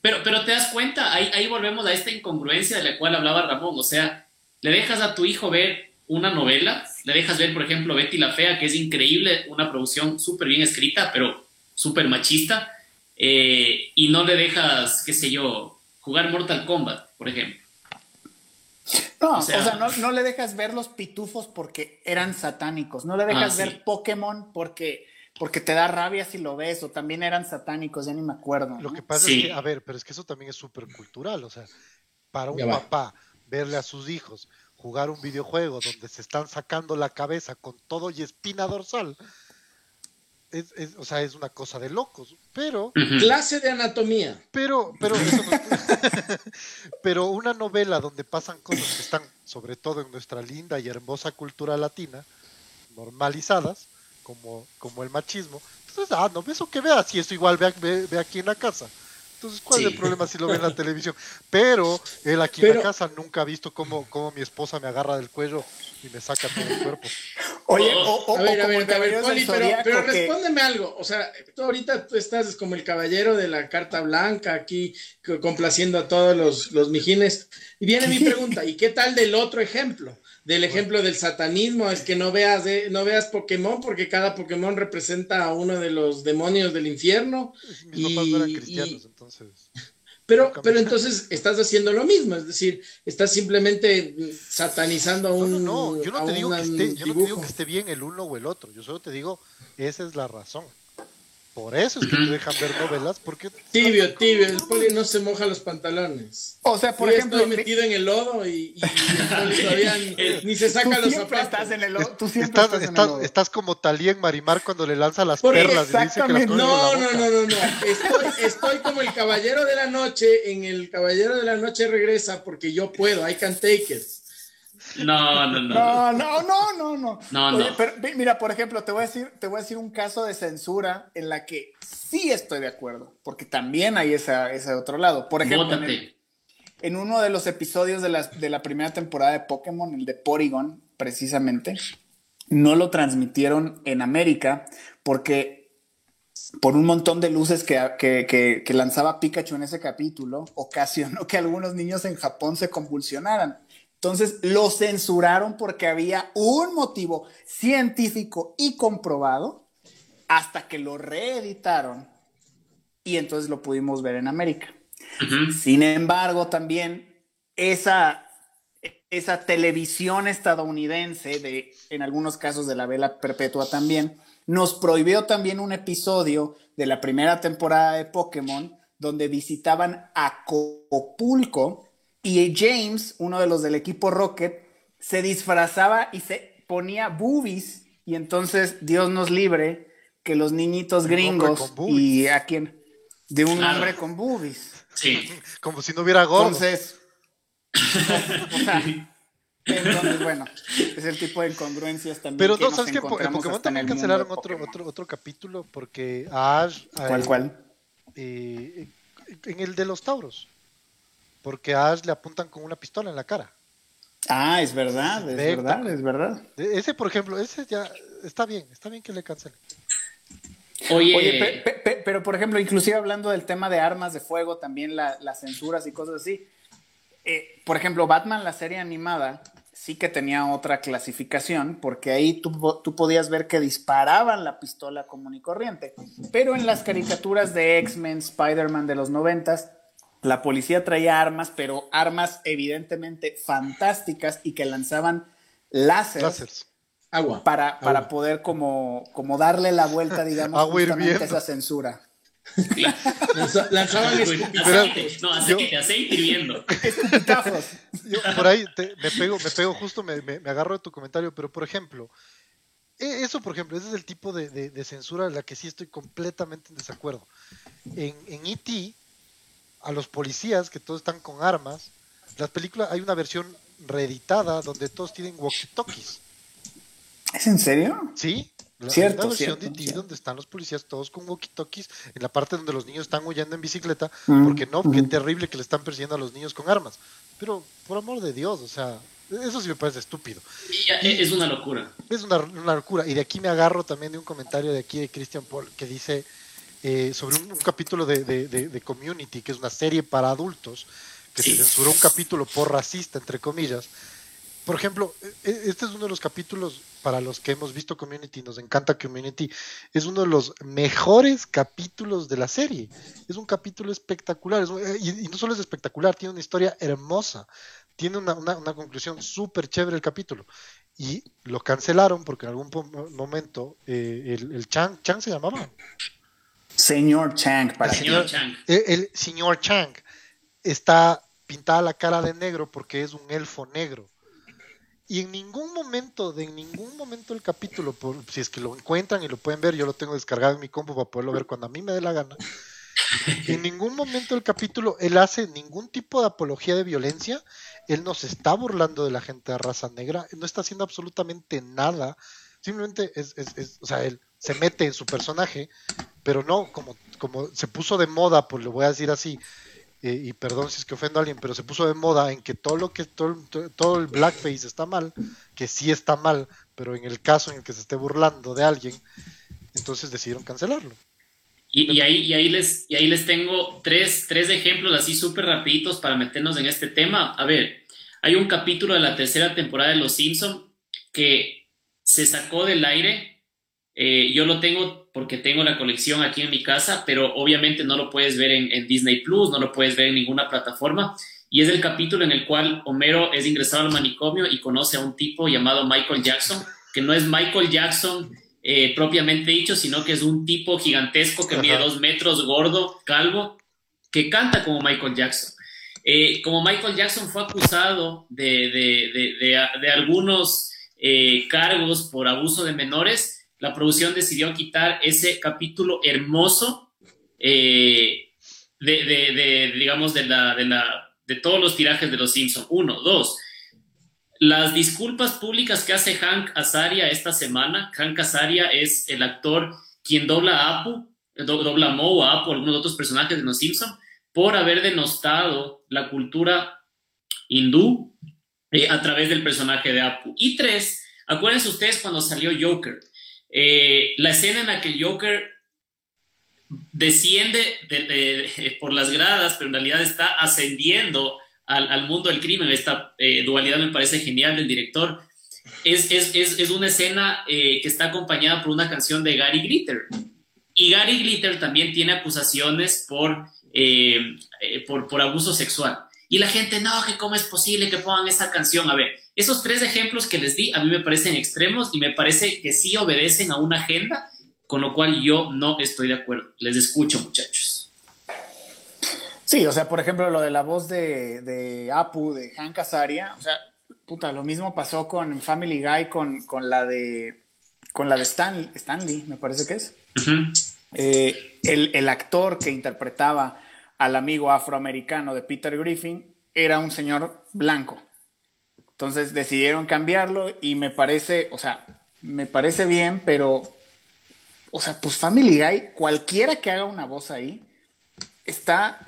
Pero, pero te das cuenta, ahí, ahí volvemos a esta incongruencia de la cual hablaba Ramón. O sea, le dejas a tu hijo ver una novela, le dejas ver, por ejemplo, Betty la Fea, que es increíble, una producción súper bien escrita, pero súper machista, eh, y no le dejas, qué sé yo, jugar Mortal Kombat, por ejemplo. No, o sea, no, le dejas ver los pitufos porque eran satánicos, no le ah, dejas ver Pokémon porque, porque te da rabia si lo ves, o también eran satánicos, ya ni me acuerdo. Lo que pasa es que, a ver, pero es que eso también es súper cultural, o sea, para un papá verle a sus hijos jugar un videojuego donde se están sacando la cabeza con todo y espina dorsal, es, o sea, es una cosa de locos, pero... Clase de anatomía. Pero, pero, <laughs> pero una novela donde pasan cosas que están, sobre todo en nuestra linda y hermosa cultura latina, normalizadas, como, como el machismo, entonces, ah, no, eso que veas, si eso igual ve, ve aquí en la casa. Entonces, ¿cuál es el problema si lo ve en la <laughs> televisión? Pero él aquí en la casa nunca ha visto cómo, cómo mi esposa me agarra del cuello y me saca todo el cuerpo. Oye, o, a ver, a ver, a ver, Poli, pero, pero respóndeme algo. O sea, tú ahorita tú estás como el caballero de la carta blanca aquí, complaciendo a todos los, los mijines. Y viene mi <laughs> pregunta, ¿y qué tal del otro ejemplo? Del ejemplo del satanismo, es que no veas, no veas Pokémon porque cada Pokémon representa a uno de los demonios del infierno. Mis y, no eran cristianos, entonces. <laughs> Pero, pero <laughs> entonces estás haciendo lo mismo, es decir, estás simplemente satanizando a un. No, no, yo no, te digo, que esté, yo no te digo que esté bien el uno o el otro, yo solo te digo, esa es la razón. Por eso es que te dejan ver novelas, porque... Tibio, tibio, el poli no se moja los pantalones. O sea, por ejemplo... Estoy metido en el lodo y, el poli todavía <laughs> ni, se saca los zapatos. Estás en el lodo, tú siempre estás, estás, en el lodo. estás como Talía en Marimar cuando le lanza las perlas y dice que las no, no, no, no, no, estoy, estoy como el caballero de la noche, en el caballero de la noche regresa porque yo puedo, I can take it. No, no, no. No, no, no, no, no. no, Pero, mira, por ejemplo, te voy, a decir, te voy a decir un caso de censura en la que sí estoy de acuerdo, porque también hay esa, ese otro lado. Por ejemplo, en, uno de los episodios de la, de la primera temporada de Pokémon, el de Porygon, precisamente, no lo transmitieron en América porque por un montón de luces que, que, que, lanzaba Pikachu en ese capítulo, ocasionó que algunos niños en Japón se convulsionaran. Entonces lo censuraron porque había un motivo científico y comprobado hasta que lo reeditaron y entonces lo pudimos ver en América. Sin embargo, también esa, esa televisión estadounidense, de, en algunos casos de la vela perpetua también, nos prohibió también un episodio de la primera temporada de Pokémon donde visitaban Acapulco y James, uno de los del equipo Rocket, se disfrazaba y se ponía boobies. Y entonces, Dios nos libre que los niñitos gringos y a quien de un hombre con boobies. Sí. <laughs> Como si no hubiera gordo. Entonces, <laughs> entonces, bueno, es el tipo de incongruencias también. Pero no, ¿sabes qué? En Pokémon también cancelaron otro, otro, otro capítulo porque a Ash. ¿Cuál, cuál? Eh, en el de los Tauros porque a Ash le apuntan con una pistola en la cara. Ah, es verdad, es verdad, es verdad. Ese, por ejemplo, ese ya está bien, está bien que le cancelen. Oye, pero por ejemplo, inclusive hablando del tema de armas de fuego, también las censuras y cosas así. eh, por ejemplo, Batman, la serie animada, sí que tenía otra clasificación, porque ahí tú, tú, podías ver que disparaban la pistola común y corriente. Pero en las caricaturas de X-Men, Spider-Man de los noventas, la policía traía armas, pero armas evidentemente fantásticas y que lanzaban láseres. Agua. Para, para poder como, como darle la vuelta, digamos, justamente a esa censura. Lanzaban aceite, no, aceite, aceite hirviendo. por ahí me pego, me pego justo, me, agarro de tu comentario, pero por ejemplo, e, eso por ejemplo, ese es el tipo de, censura en la que sí estoy completamente en desacuerdo. En, en E.T., a los policías que todos están con armas, las películas hay una versión reeditada donde todos tienen walkie-talkies. ¿Es en serio? Sí, la, cierto, versión de ti donde están los policías todos con walkie-talkies en la parte donde los niños están huyendo en bicicleta, mm, porque no, qué terrible que le están persiguiendo a los niños con armas. Pero, por amor de Dios, o sea, eso sí me parece estúpido. es una locura. Es una, locura. Y de aquí me agarro también de un comentario de aquí de Christian Paul que dice eh, sobre un, capítulo de, de, Community, que es una serie para adultos, que se censuró un capítulo por racista, entre comillas. Por ejemplo, e, e, este es uno de los capítulos para los que hemos visto Community, nos encanta Community, es uno de los mejores capítulos de la serie. Es un capítulo espectacular, eh, y, no solo es espectacular, tiene una historia hermosa, tiene una, conclusión súper chévere el capítulo. Y lo cancelaron porque en algún momento eh, el, Chang, Chang se llamaba. Señor Chang, para el señor Chang. El, el señor Chang está pintada la cara de negro porque es un elfo negro. Y en ningún momento, de en ningún momento del capítulo, por, si es que lo encuentran y lo pueden ver, yo lo tengo descargado en mi compu para poderlo ver cuando a mí me dé la gana. <laughs> En ningún momento del capítulo él hace ningún tipo de apología de violencia, él no se está burlando de la gente de raza negra, no está haciendo absolutamente nada, simplemente es, es, es o sea, él se mete en su personaje, pero no, como, como se puso de moda, pues le voy a decir así, eh, y perdón si es que ofendo a alguien, pero se puso de moda en que todo lo que todo, todo el blackface está mal, que sí está mal, pero en el caso en el que se esté burlando de alguien, entonces decidieron cancelarlo. Y, ahí, y, ahí, les, y ahí les tengo tres, tres ejemplos así súper rapiditos para meternos en este tema. A ver, hay un capítulo de la tercera temporada de Los Simpson que se sacó del aire. Eh, yo lo tengo porque tengo la colección aquí en mi casa, pero obviamente no lo puedes ver en, Disney Plus, no lo puedes ver en ninguna plataforma. Y es el capítulo en el cual Homero es ingresado al manicomio y conoce a un tipo llamado Michael Jackson, que no es Michael Jackson eh, propiamente dicho, sino que es un tipo gigantesco que mide dos metros, gordo, calvo, que canta como Michael Jackson. Eh, como Michael Jackson fue acusado de, de, algunos eh, cargos por abuso de menores, la producción decidió quitar ese capítulo hermoso eh, de, digamos, de, todos los tirajes de los Simpsons. Uno, dos. Las disculpas públicas que hace Hank Azaria esta semana. Hank Azaria es el actor quien dobla a Apu, dobla a Apu, algunos otros personajes de los Simpsons, por haber denostado la cultura hindú eh, a través del personaje de Apu. Y tres, acuérdense ustedes cuando salió Joker. Eh, la escena en la que Joker desciende por las gradas, pero en realidad está ascendiendo al, mundo del crimen. Esta eh, dualidad me parece genial del director. Es, es, una escena eh, que está acompañada por una canción de Gary Glitter. Y Gary Glitter también tiene acusaciones por, por, por abuso sexual. Y la gente, no, que cómo es posible que pongan esa canción. A ver, esos tres ejemplos que les di a mí me parecen extremos y me parece que sí obedecen a una agenda, con lo cual yo no estoy de acuerdo. Les escucho, muchachos. Sí, o sea, por ejemplo, lo de la voz de, Apu, de Hank Azaria, o sea, puta, lo mismo pasó con Family Guy, con, la de con la de Stan, Stanley, me parece que es. Eh, el, el actor que interpretaba al amigo afroamericano de Peter Griffin era un señor blanco. Entonces decidieron cambiarlo y me parece, o sea, me parece bien, pero, o sea, pues Family Guy, cualquiera que haga una voz ahí, está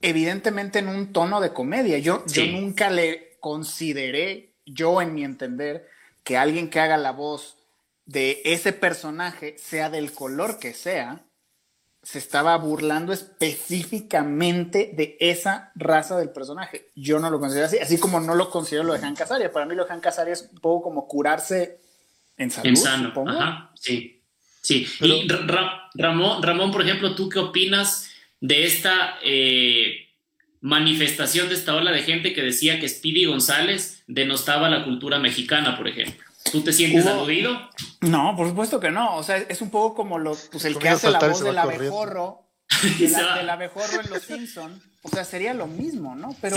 evidentemente en un tono de comedia. Yo, yo nunca le consideré, yo en mi entender, que alguien que haga la voz de ese personaje, sea del color que sea, se estaba burlando específicamente de esa raza del personaje. Yo no lo considero así, así como no lo considero lo de Han Casaria. Para mí lo de Han Casaria es un poco como curarse en salud, en sano. Ajá, sí. Sí. Y Ramón, Ramón, por ejemplo, ¿tú qué opinas de esta eh, manifestación de esta ola de gente que decía que Speedy González denostaba la cultura mexicana, por ejemplo? ¿Tú te sientes aludido? No, por supuesto que no. O sea, es un poco como lo, pues el que hace la voz del abejorro, <laughs> de la, del abejorro en Los Simpson. O sea, sería lo mismo, ¿no? Pero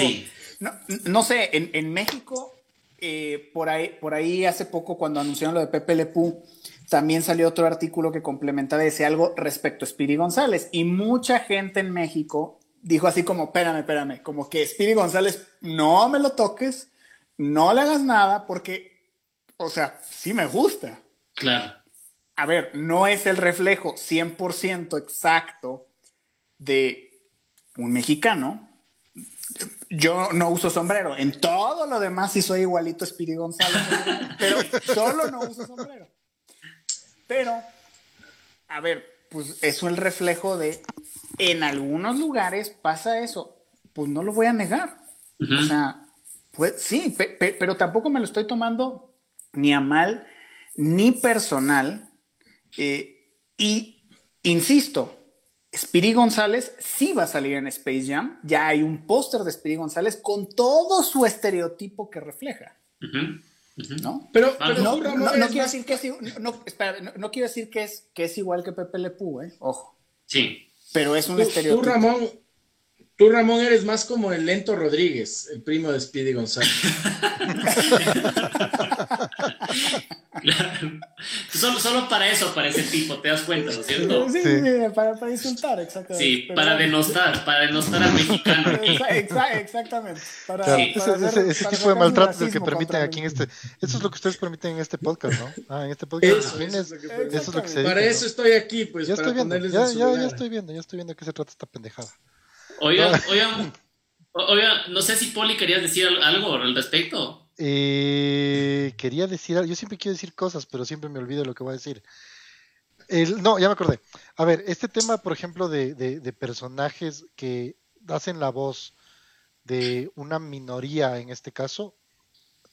no, no, sé, en, en México, eh, por, ahí, por ahí hace poco cuando anunciaron lo de Pepe Lepú, también salió otro artículo que complementaba ese algo respecto a Spiri González. Y mucha gente en México dijo así como, espérame, espérame, como que Spiri González, no me lo toques, no le hagas nada, porque, o sea, sí me gusta. Claro. A ver, no es el reflejo 100% exacto de un mexicano. Yo no uso sombrero. En todo lo demás sí soy igualito a Spiri González, <laughs> pero solo no uso sombrero. Pero, a ver, pues eso es el reflejo de, en algunos lugares pasa eso, pues no lo voy a negar. O sea, pues sí, pero tampoco me lo estoy tomando ni a mal, ni personal. Eh, y, insisto, Spiri González sí va a salir en Space Jam. Ya hay un póster de Spiri González con todo su estereotipo que refleja. ¿no? Pero, no, quiero decir que es no, no, quiero decir que es que es igual que Pepe Le ¿eh? Ojo. Sí. Pero es un estereotipo. Tú, Ramón, tú, Ramón, eres más como el Lento Rodríguez, el primo de Speedy González. <laughs> Solo, solo, para eso, para ese tipo, ¿te das cuenta, ¿no es cierto? Sí, sí. para, para, insultar, exactamente. Sí, para denostar, para denostar al mexicano. exactamente. Para, ese, tipo de maltrato es el que permiten aquí en este. Eso es lo que ustedes permiten en este podcast, ¿no? Ah, en este podcast. Eso, es, lo que, eso es lo que se Para eso estoy aquí, pues. Ya estoy viendo, ya, ya, ya, estoy viendo, ya estoy viendo de qué se trata esta pendejada. Oigan, oigan, oigan, no sé si Poli querías decir algo al respecto. Eh, quería decir, yo siempre quiero decir cosas, pero siempre me olvido lo que voy a decir. no, ya me acordé. A ver, este tema, por ejemplo, de, personajes que hacen la voz de una minoría, en este caso,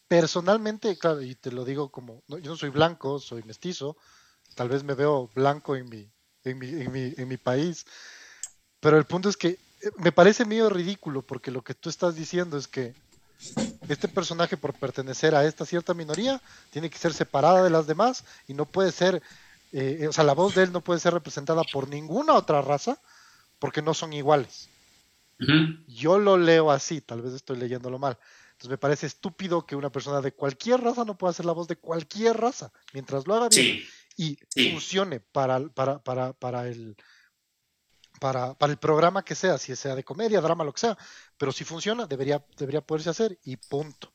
personalmente, claro, y te lo digo como, yo no soy blanco, soy mestizo, tal vez me veo blanco en mi, en mi, en mi, en mi país, pero el punto es que me parece medio ridículo, porque lo que tú estás diciendo es que este personaje por pertenecer a esta cierta minoría tiene que ser separada de las demás y no puede ser, eh, o sea, la voz de él no puede ser representada por ninguna otra raza porque no son iguales. Yo lo leo así, tal vez estoy leyéndolo mal. Entonces me parece estúpido que una persona de cualquier raza no pueda ser la voz de cualquier raza, mientras lo haga bien y funcione para, para, para, para el, para, para, el programa que sea, si sea de comedia, drama, lo que sea, pero si funciona, debería, debería poderse hacer y punto.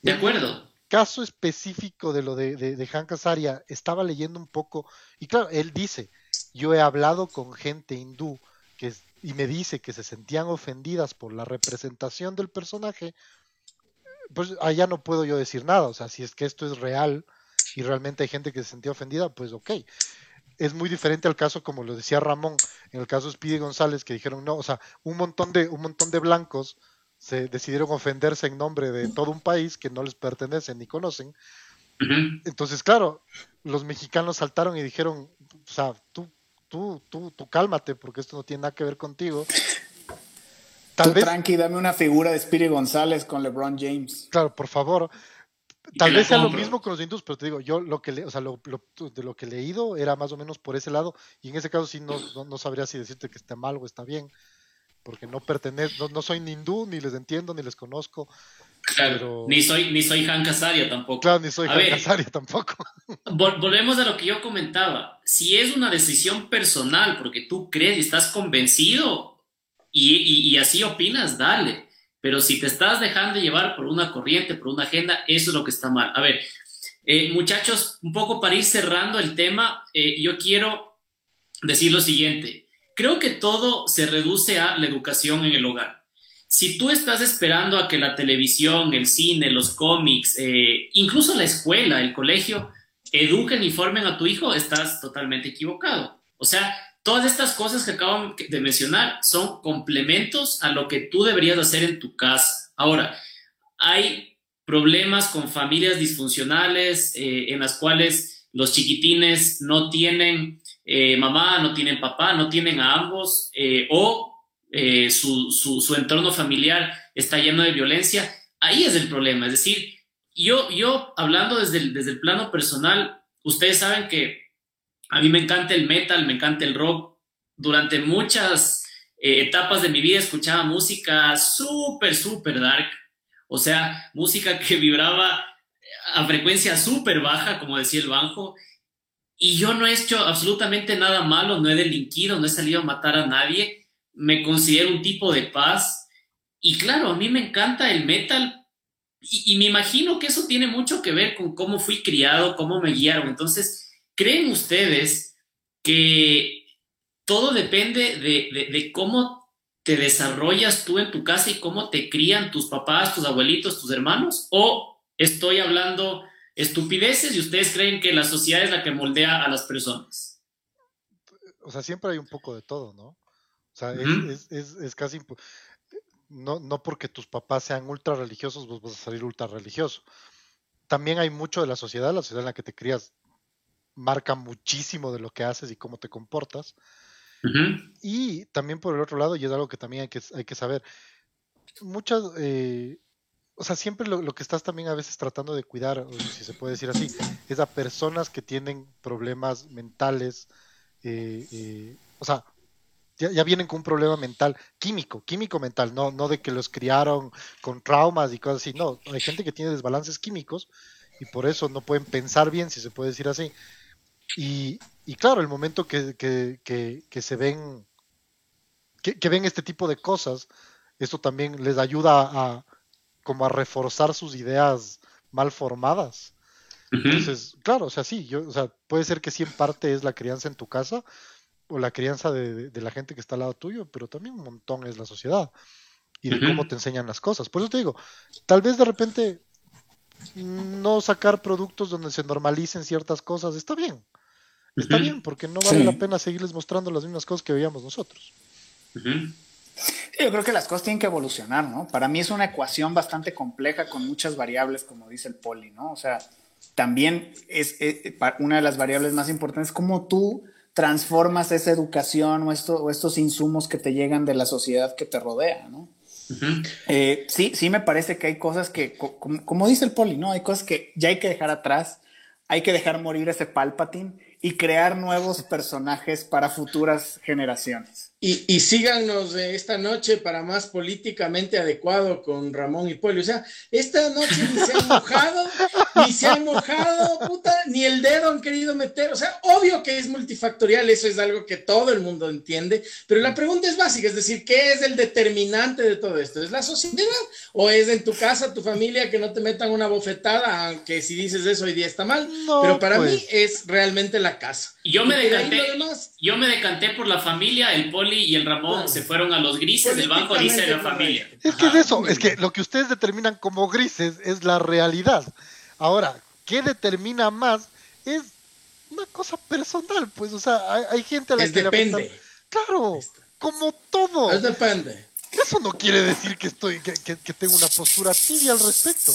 De acuerdo. caso específico de lo de, de, Han Casaria, estaba leyendo un poco, y claro, él dice, yo he hablado con gente hindú que, y me dice que se sentían ofendidas por la representación del personaje, pues allá no puedo yo decir nada, o sea, si es que esto es real y realmente hay gente que se sentía ofendida, pues ok es muy diferente al caso, como lo decía Ramón, en el caso de Speedy González, que dijeron no, o sea, un montón de, un montón de blancos se decidieron ofenderse en nombre de todo un país que no les pertenece ni conocen. Entonces, claro, los mexicanos saltaron y dijeron, o sea, tú, tú, tú, tú cálmate, porque esto no tiene nada que ver contigo. Tal vez... Tranqui, dame una figura de Speedy González con LeBron James. Claro, por favor. Tal vez sea lo mismo con los hindús, pero te digo, yo lo que, le, o sea, lo, de lo que he leído era más o menos por ese lado, y en ese caso sí no, no, sabría si decirte que está mal o está bien, porque no pertenezco, no, soy ni hindú, ni les entiendo, ni les conozco. Claro, ni soy, ni soy Han Casaria tampoco. Claro, ni soy Han Casaria tampoco. <laughs> volvemos a lo que yo comentaba. Si es una decisión personal, porque tú crees y estás convencido y, y así opinas, dale pero si te estás dejando llevar por una corriente, por una agenda, eso es lo que está mal. A ver, eh, muchachos, un poco para ir cerrando el tema, eh, yo quiero decir lo siguiente. Creo que todo se reduce a la educación en el hogar. Si tú estás esperando a que la televisión, el cine, los cómics, eh, incluso la escuela, el colegio, eduquen y formen a tu hijo, estás totalmente equivocado. O sea, todas estas cosas que acabo de mencionar son complementos a lo que tú deberías hacer en tu casa. Ahora, hay problemas con familias disfuncionales eh, en las cuales los chiquitines no tienen eh, mamá, no tienen papá, no tienen a ambos, eh, o su, su, entorno familiar está lleno de violencia. Ahí es el problema. Es decir, yo, yo hablando desde el, desde el plano personal, ustedes saben que a mí me encanta el metal, me encanta el rock. Durante muchas etapas de mi vida escuchaba música súper, súper dark. O sea, música que <laughs> vibraba a frecuencia súper baja, como decía el banjo, y yo no he hecho absolutamente nada malo, no he delinquido, no he salido a matar a nadie, me considero un tipo de paz, y claro, a mí me encanta el metal, y, me imagino que eso tiene mucho que ver con cómo fui criado, cómo me guiaron. Entonces, ¿creen ustedes que todo depende de, de cómo te desarrollas tú en tu casa y cómo te crían tus papás, tus abuelitos, tus hermanos? ¿O estoy hablando estupideces y ustedes creen que la sociedad es la que moldea a las personas? O sea, siempre hay un poco de todo, ¿no? O sea, es, casi... No, no porque tus papás sean ultra religiosos, vos vas a salir ultra religioso. También hay mucho de la sociedad, la sociedad en la que te crías marca muchísimo de lo que haces y cómo te comportas. Y también por el otro lado, y es algo que también hay que, hay que saber, muchas, eh, o sea, siempre lo, que estás también a veces tratando de cuidar, si se puede decir así, es a personas que tienen problemas mentales, eh, eh, o sea, ya, vienen con un problema mental, químico, químico mental, no, no de que los criaron con traumas y cosas así, no, hay gente que tiene desbalances químicos y por eso no pueden pensar bien, si se puede decir así. Y, y claro, el momento que, se ven, que, ven este tipo de cosas, esto también les ayuda a como a reforzar sus ideas mal formadas. Entonces, claro, o sea, sí, yo, o sea, puede ser que sí en parte es la crianza en tu casa o la crianza de, la gente que está al lado tuyo, pero también un montón es la sociedad y de cómo te enseñan las cosas. Por eso te digo, tal vez de repente no sacar productos donde se normalicen ciertas cosas está bien. Está bien, porque no vale la pena seguirles mostrando las mismas cosas que veíamos nosotros. yo creo que las cosas tienen que evolucionar, ¿no? Para mí es una ecuación bastante compleja con muchas variables, como dice el poli, ¿no? O sea, también es, una de las variables más importantes cómo tú transformas esa educación o, esto, o estos insumos que te llegan de la sociedad que te rodea, ¿no? Eh, sí, sí me parece que hay cosas que, como, como, dice el poli, ¿no? Hay cosas que ya hay que dejar atrás, hay que dejar morir ese Palpatine y crear nuevos personajes para futuras generaciones. Y, síganos de esta noche para más políticamente adecuado con Ramón y Polio. O sea, esta noche ni se han mojado, <laughs> ni se han mojado, puta, ni el dedo han querido meter. O sea, obvio que es multifactorial, eso es algo que todo el mundo entiende, pero la pregunta es básica, es decir, ¿qué es el determinante de todo esto? ¿Es la sociedad o es en tu casa, tu familia, que no te metan una bofetada, aunque si dices eso hoy día está mal? pero para mí pues. es realmente la casa. Yo me, decanté, yo me decanté por la familia, el poli y el Ramón se fueron a los grises del banco dice de la familia. Es que es eso, es que lo que ustedes determinan como grises es la realidad. Ahora, ¿qué determina más? Es una cosa personal, pues, o sea, hay, gente a la que depende. claro, como todo. Es depende. Eso no quiere decir que estoy, que, que, tengo una postura tibia al respecto.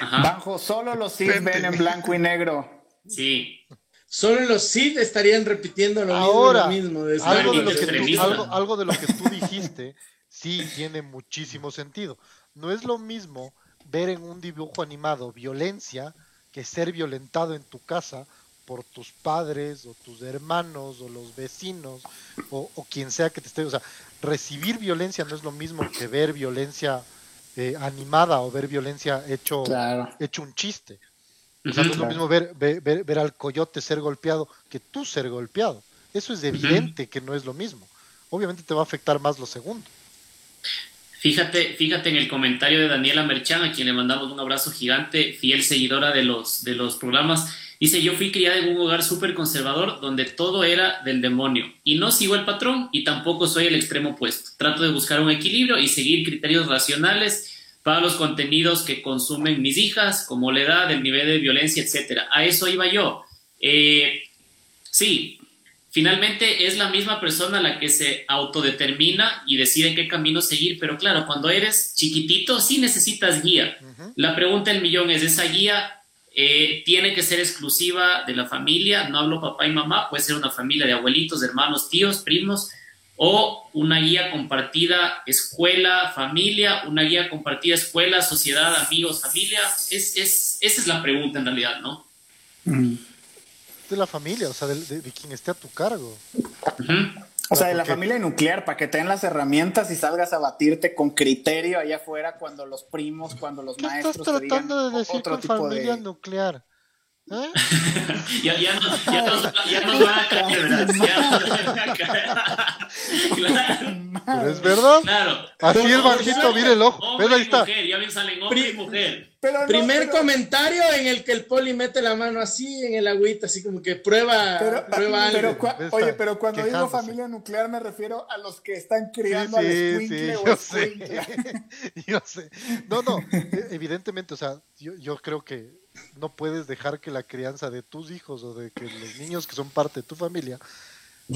Bajo, solo los sí ven en blanco y negro. Sí. Solo los Sith estarían repitiendo lo mismo. algo, de lo que tú, algo, de lo que tú dijiste sí tiene muchísimo sentido. No es lo mismo ver en un dibujo animado violencia que ser violentado en tu casa por tus padres o tus hermanos o los vecinos o, quien sea que te esté. O sea, recibir violencia no es lo mismo que ver violencia eh, animada o ver violencia hecho, hecho un chiste. O sea, no es lo mismo ver, ver, ver, al coyote ser golpeado que tú ser golpeado. Eso es evidente que no es lo mismo. Obviamente te va a afectar más lo segundo. Fíjate, fíjate en el comentario de Daniela Merchan, a quien le mandamos un abrazo gigante, fiel seguidora de los, de los programas. Dice, yo fui criada en un hogar súper conservador donde todo era del demonio y no sigo el patrón y tampoco soy el extremo opuesto. Trato de buscar un equilibrio y seguir criterios racionales para los contenidos que consumen mis hijas, como la edad, el nivel de violencia, etcétera. A eso iba yo. Eh, sí, finalmente es la misma persona la que se autodetermina y decide qué camino seguir, pero claro, cuando eres chiquitito sí necesitas guía. La pregunta del millón es, ¿esa guía eh, tiene que ser exclusiva de la familia? No hablo papá y mamá, puede ser una familia de abuelitos, hermanos, tíos, primos, o una guía compartida escuela, familia, una guía compartida escuela, sociedad, amigos, familia. Es, es, esa es la pregunta en realidad, ¿no? Mm. De la familia, o sea, de, quien esté a tu cargo. O sea, de la familia nuclear, para que te den las herramientas y salgas a batirte con criterio allá afuera cuando los primos, cuando los maestros. ¿Qué estás tratando de decir con familia nuclear? ¿Eh? <laughs> ya, ya, nos, ya, nos, ya nos van a caer, ¿verdad? Pero es verdad. Claro. Así el banquito, mire el ojo. Hombre ahí está. Mujer, ya bien salen hombre y mujer. Pero Primer comentario en el que el poli mete la mano así en el agüita, así como que prueba, pero, prueba algo. oye, pero cuando digo familia nuclear me refiero a los que están criando sí, sí, sí, yo sé. <laughs> yo sé. No, no, e, evidentemente, o sea, yo, yo creo que no puedes dejar que la crianza de tus hijos o de que los niños que son parte de tu familia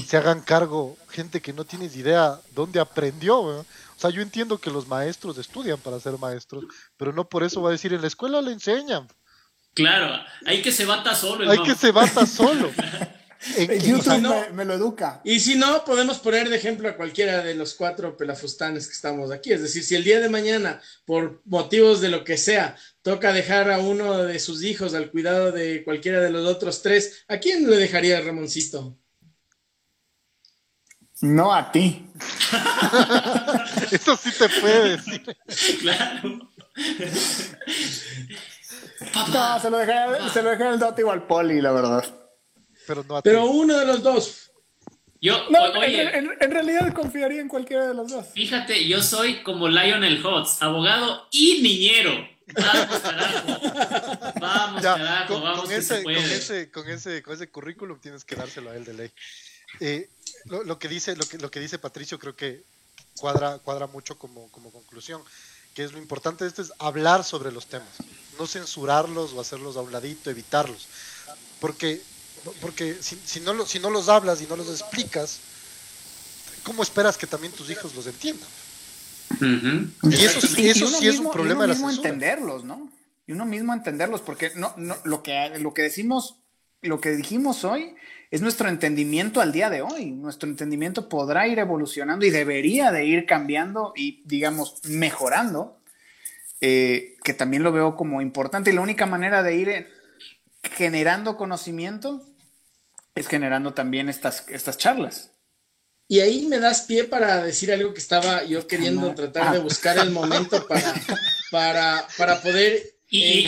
se hagan cargo gente que no tienes idea dónde aprendió. O sea, yo entiendo que los maestros estudian para ser maestros, pero no por eso va a decir en la escuela le enseñan. Claro, hay que se bata solo. Hay que se bata solo. <laughs> YouTube me, lo educa. Y si no, podemos poner de ejemplo a cualquiera de los cuatro pelafustanes que estamos aquí. Es decir, si el día de mañana, por motivos de lo que sea, toca dejar a uno de sus hijos al cuidado de cualquiera de los otros tres, ¿a quién le dejaría Ramoncito? No a ti. <laughs> Eso sí te puede decir. Claro. No, se lo dejaría, se lo el Doti o al Poli, la verdad. Pero, no a Pero uno de los dos. Yo, oye, en, realidad confiaría en cualquiera de los dos. Fíjate, yo soy como Lionel Hutz, abogado y niñero. Vamos, carajo. Vamos, carajo, con, vamos. ese, con, ese, con, ese, con ese currículum tienes que dárselo a él de ley. Eh, lo, que dice, lo, que, lo que dice Patricio creo que cuadra, cuadra mucho como, como conclusión, que es lo importante de esto es hablar sobre los temas, no censurarlos o hacerlos a un ladito, evitarlos. Porque, porque si, si, no, si no los hablas y no los explicas, ¿cómo esperas que también tus hijos los entiendan? Y eso, eso sí es un problema y uno mismo entenderlos, ¿no? Y uno mismo entenderlos, porque no, no, lo que lo que decimos, lo que dijimos hoy es nuestro entendimiento al día de hoy. Nuestro entendimiento podrá ir evolucionando y debería de ir cambiando y, digamos, mejorando, eh, que también lo veo como importante. Y la única manera de ir generando conocimiento es generando también estas, estas charlas. Y ahí me das pie para decir algo que estaba yo queriendo tratar de buscar el momento para, para, para poder... Y,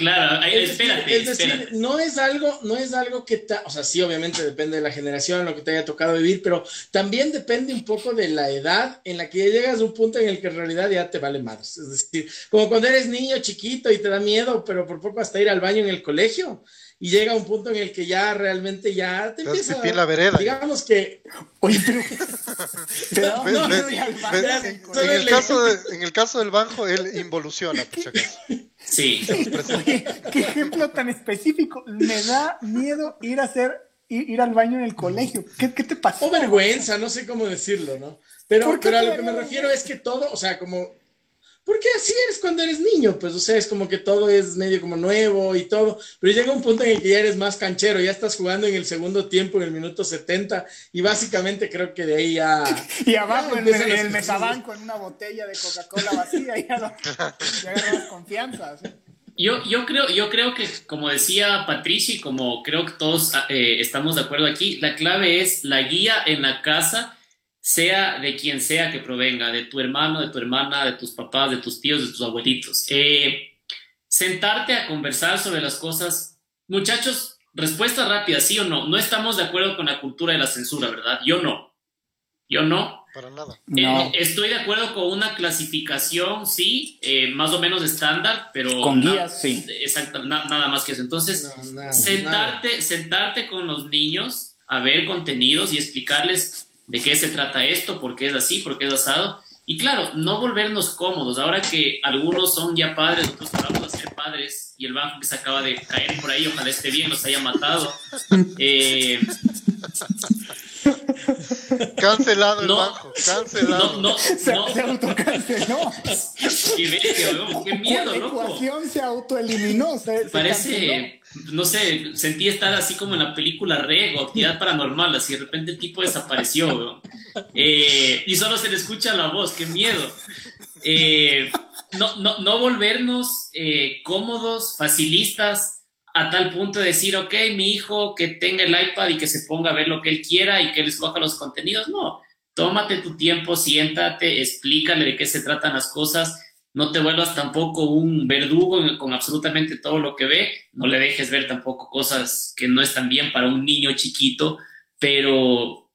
Claro, es espérate, es decir, no es algo, no es algo que, o sea, sí, obviamente depende de la generación, lo que te haya tocado vivir, pero también depende un poco de la edad en la que ya llegas a un punto en el que en realidad ya te vale más. Es decir, como cuando eres niño chiquito y te da miedo, pero por poco hasta ir al baño en el colegio. Y llega un punto en el que ya realmente ya te empieza a... la vereda. Digamos que... Oye, pero... en, el caso en el caso del banjo, él involuciona, por si acaso. <laughs> Sí. ¿Qué, ejemplo tan específico. Me da miedo ir a hacer, ir, al baño en el colegio. ¿Qué, te pasó? O vergüenza, no sé cómo decirlo, ¿no? Pero, pero a lo que me refiero es que todo, o sea, como porque así eres cuando eres niño, pues, o sea, es como que todo es medio como nuevo y todo, pero llega un punto en el que ya eres más canchero, ya estás jugando en el segundo tiempo, en el minuto 70, y básicamente creo que de ahí ya... <laughs> y abajo en, el mesabanco, en una botella de Coca-Cola vacía, ya, lo, ya agarras confianza. Yo, yo, creo, yo creo que, como decía Patricia, y como creo que todos eh, estamos de acuerdo aquí, la clave es la guía en la casa sea de quien sea que provenga, de tu hermano, de tu hermana, de tus papás, de tus tíos, de tus abuelitos. Eh, sentarte a conversar sobre las cosas. Muchachos, respuesta rápida, sí o no. No estamos de acuerdo con la cultura de la censura, ¿verdad? Yo no. Yo no. Para nada. Eh, estoy de acuerdo con una clasificación, sí, eh, más o menos estándar, pero... Con guías, sí. Exacto, nada más que eso. Entonces, sentarte, sentarte con los niños a ver contenidos y explicarles de qué se trata esto, por qué es así, por qué es asado, Y claro, no volvernos cómodos. Ahora que algunos son ya padres, otros vamos a ser padres, y el banco que se acaba de caer por ahí, ojalá esté bien, los haya matado. <laughs> Eh, <laughs> Cancelado el banco, cancelado. No, no, <laughs> se, no. se autocanceló. <laughs> qué, qué miedo, La ecuación se autoeliminó. Se, Parece, no sé, sentí estar así como en la película Rego, actividad paranormal, así de repente el tipo desapareció, eh, y solo se le escucha la voz, qué miedo. Eh, no, no, no volvernos eh, cómodos, facilistas, a tal punto de decir, ok, mi hijo que tenga el iPad y que se ponga a ver lo que él quiera y que él escoja los contenidos. No, tómate tu tiempo, siéntate, explícale de qué se tratan las cosas. No te vuelvas tampoco un verdugo con absolutamente todo lo que ve. No le dejes ver tampoco cosas que no están bien para un niño chiquito, pero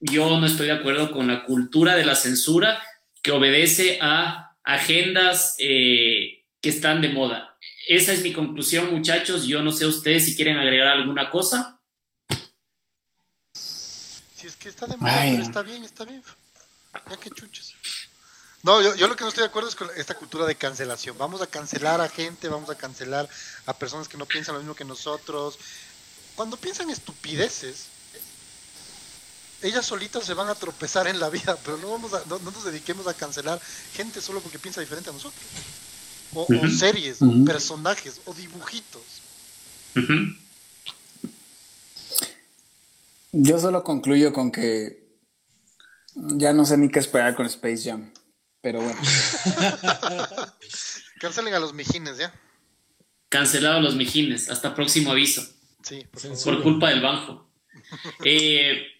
yo no estoy de acuerdo con la cultura de la censura que obedece a agendas eh, que están de moda esa es mi conclusión, muchachos. Yo no sé ustedes si quieren agregar alguna cosa. Si es que está de moda, pero está bien, está bien. Ya que chuches. No, yo, yo, lo que no estoy de acuerdo es con esta cultura de cancelación. Vamos a cancelar a gente, vamos a cancelar a personas que no piensan lo mismo que nosotros. Cuando piensan estupideces, ellas solitas se van a tropezar en la vida, pero no, vamos a, no nos dediquemos a cancelar gente solo porque piensa diferente a nosotros o, series, personajes, o dibujitos. Yo solo concluyo con que ya no sé ni qué esperar con Space Jam, pero bueno. <laughs> Cancelen a los mijines, ¿ya? Cancelado a los mijines, hasta próximo aviso. Sí, por, culpa del banco. <laughs> eh,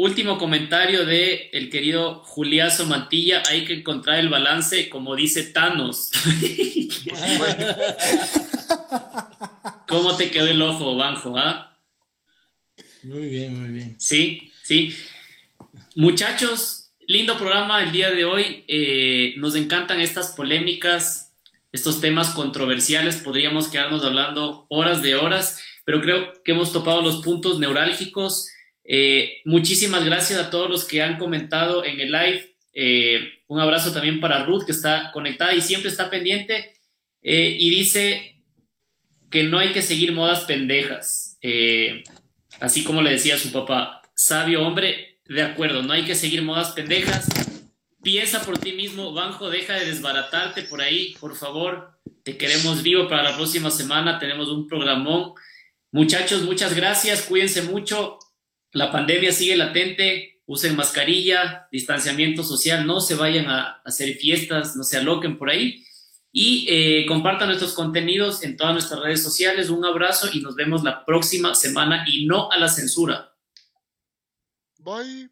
Último comentario de el querido Juliazo Mantilla, hay que encontrar el balance, como dice Thanos. <laughs> ¿Cómo te quedó el ojo, Banjo? Ah? Muy bien, muy bien. Sí, sí. Muchachos, lindo programa el día de hoy. Eh, nos encantan estas polémicas, estos temas controversiales. Podríamos quedarnos hablando horas de horas, pero creo que hemos topado los puntos neurálgicos eh, muchísimas gracias a todos los que han comentado en el live. Eh, un abrazo también para Ruth, que está conectada y siempre está pendiente. Eh, y dice que no hay que seguir modas pendejas. así como le decía su papá, sabio hombre, de acuerdo, no hay que seguir modas pendejas. Piensa por ti mismo, Banjo, deja de desbaratarte por ahí, por favor. Te queremos vivo para la próxima semana. Tenemos un programón. Muchachos, muchas gracias. Cuídense mucho. La pandemia sigue latente, usen mascarilla, distanciamiento social, no se vayan a hacer fiestas, no se aloquen por ahí y eh, compartan nuestros contenidos en todas nuestras redes sociales. Un abrazo y nos vemos la próxima semana y no a la censura. Bye.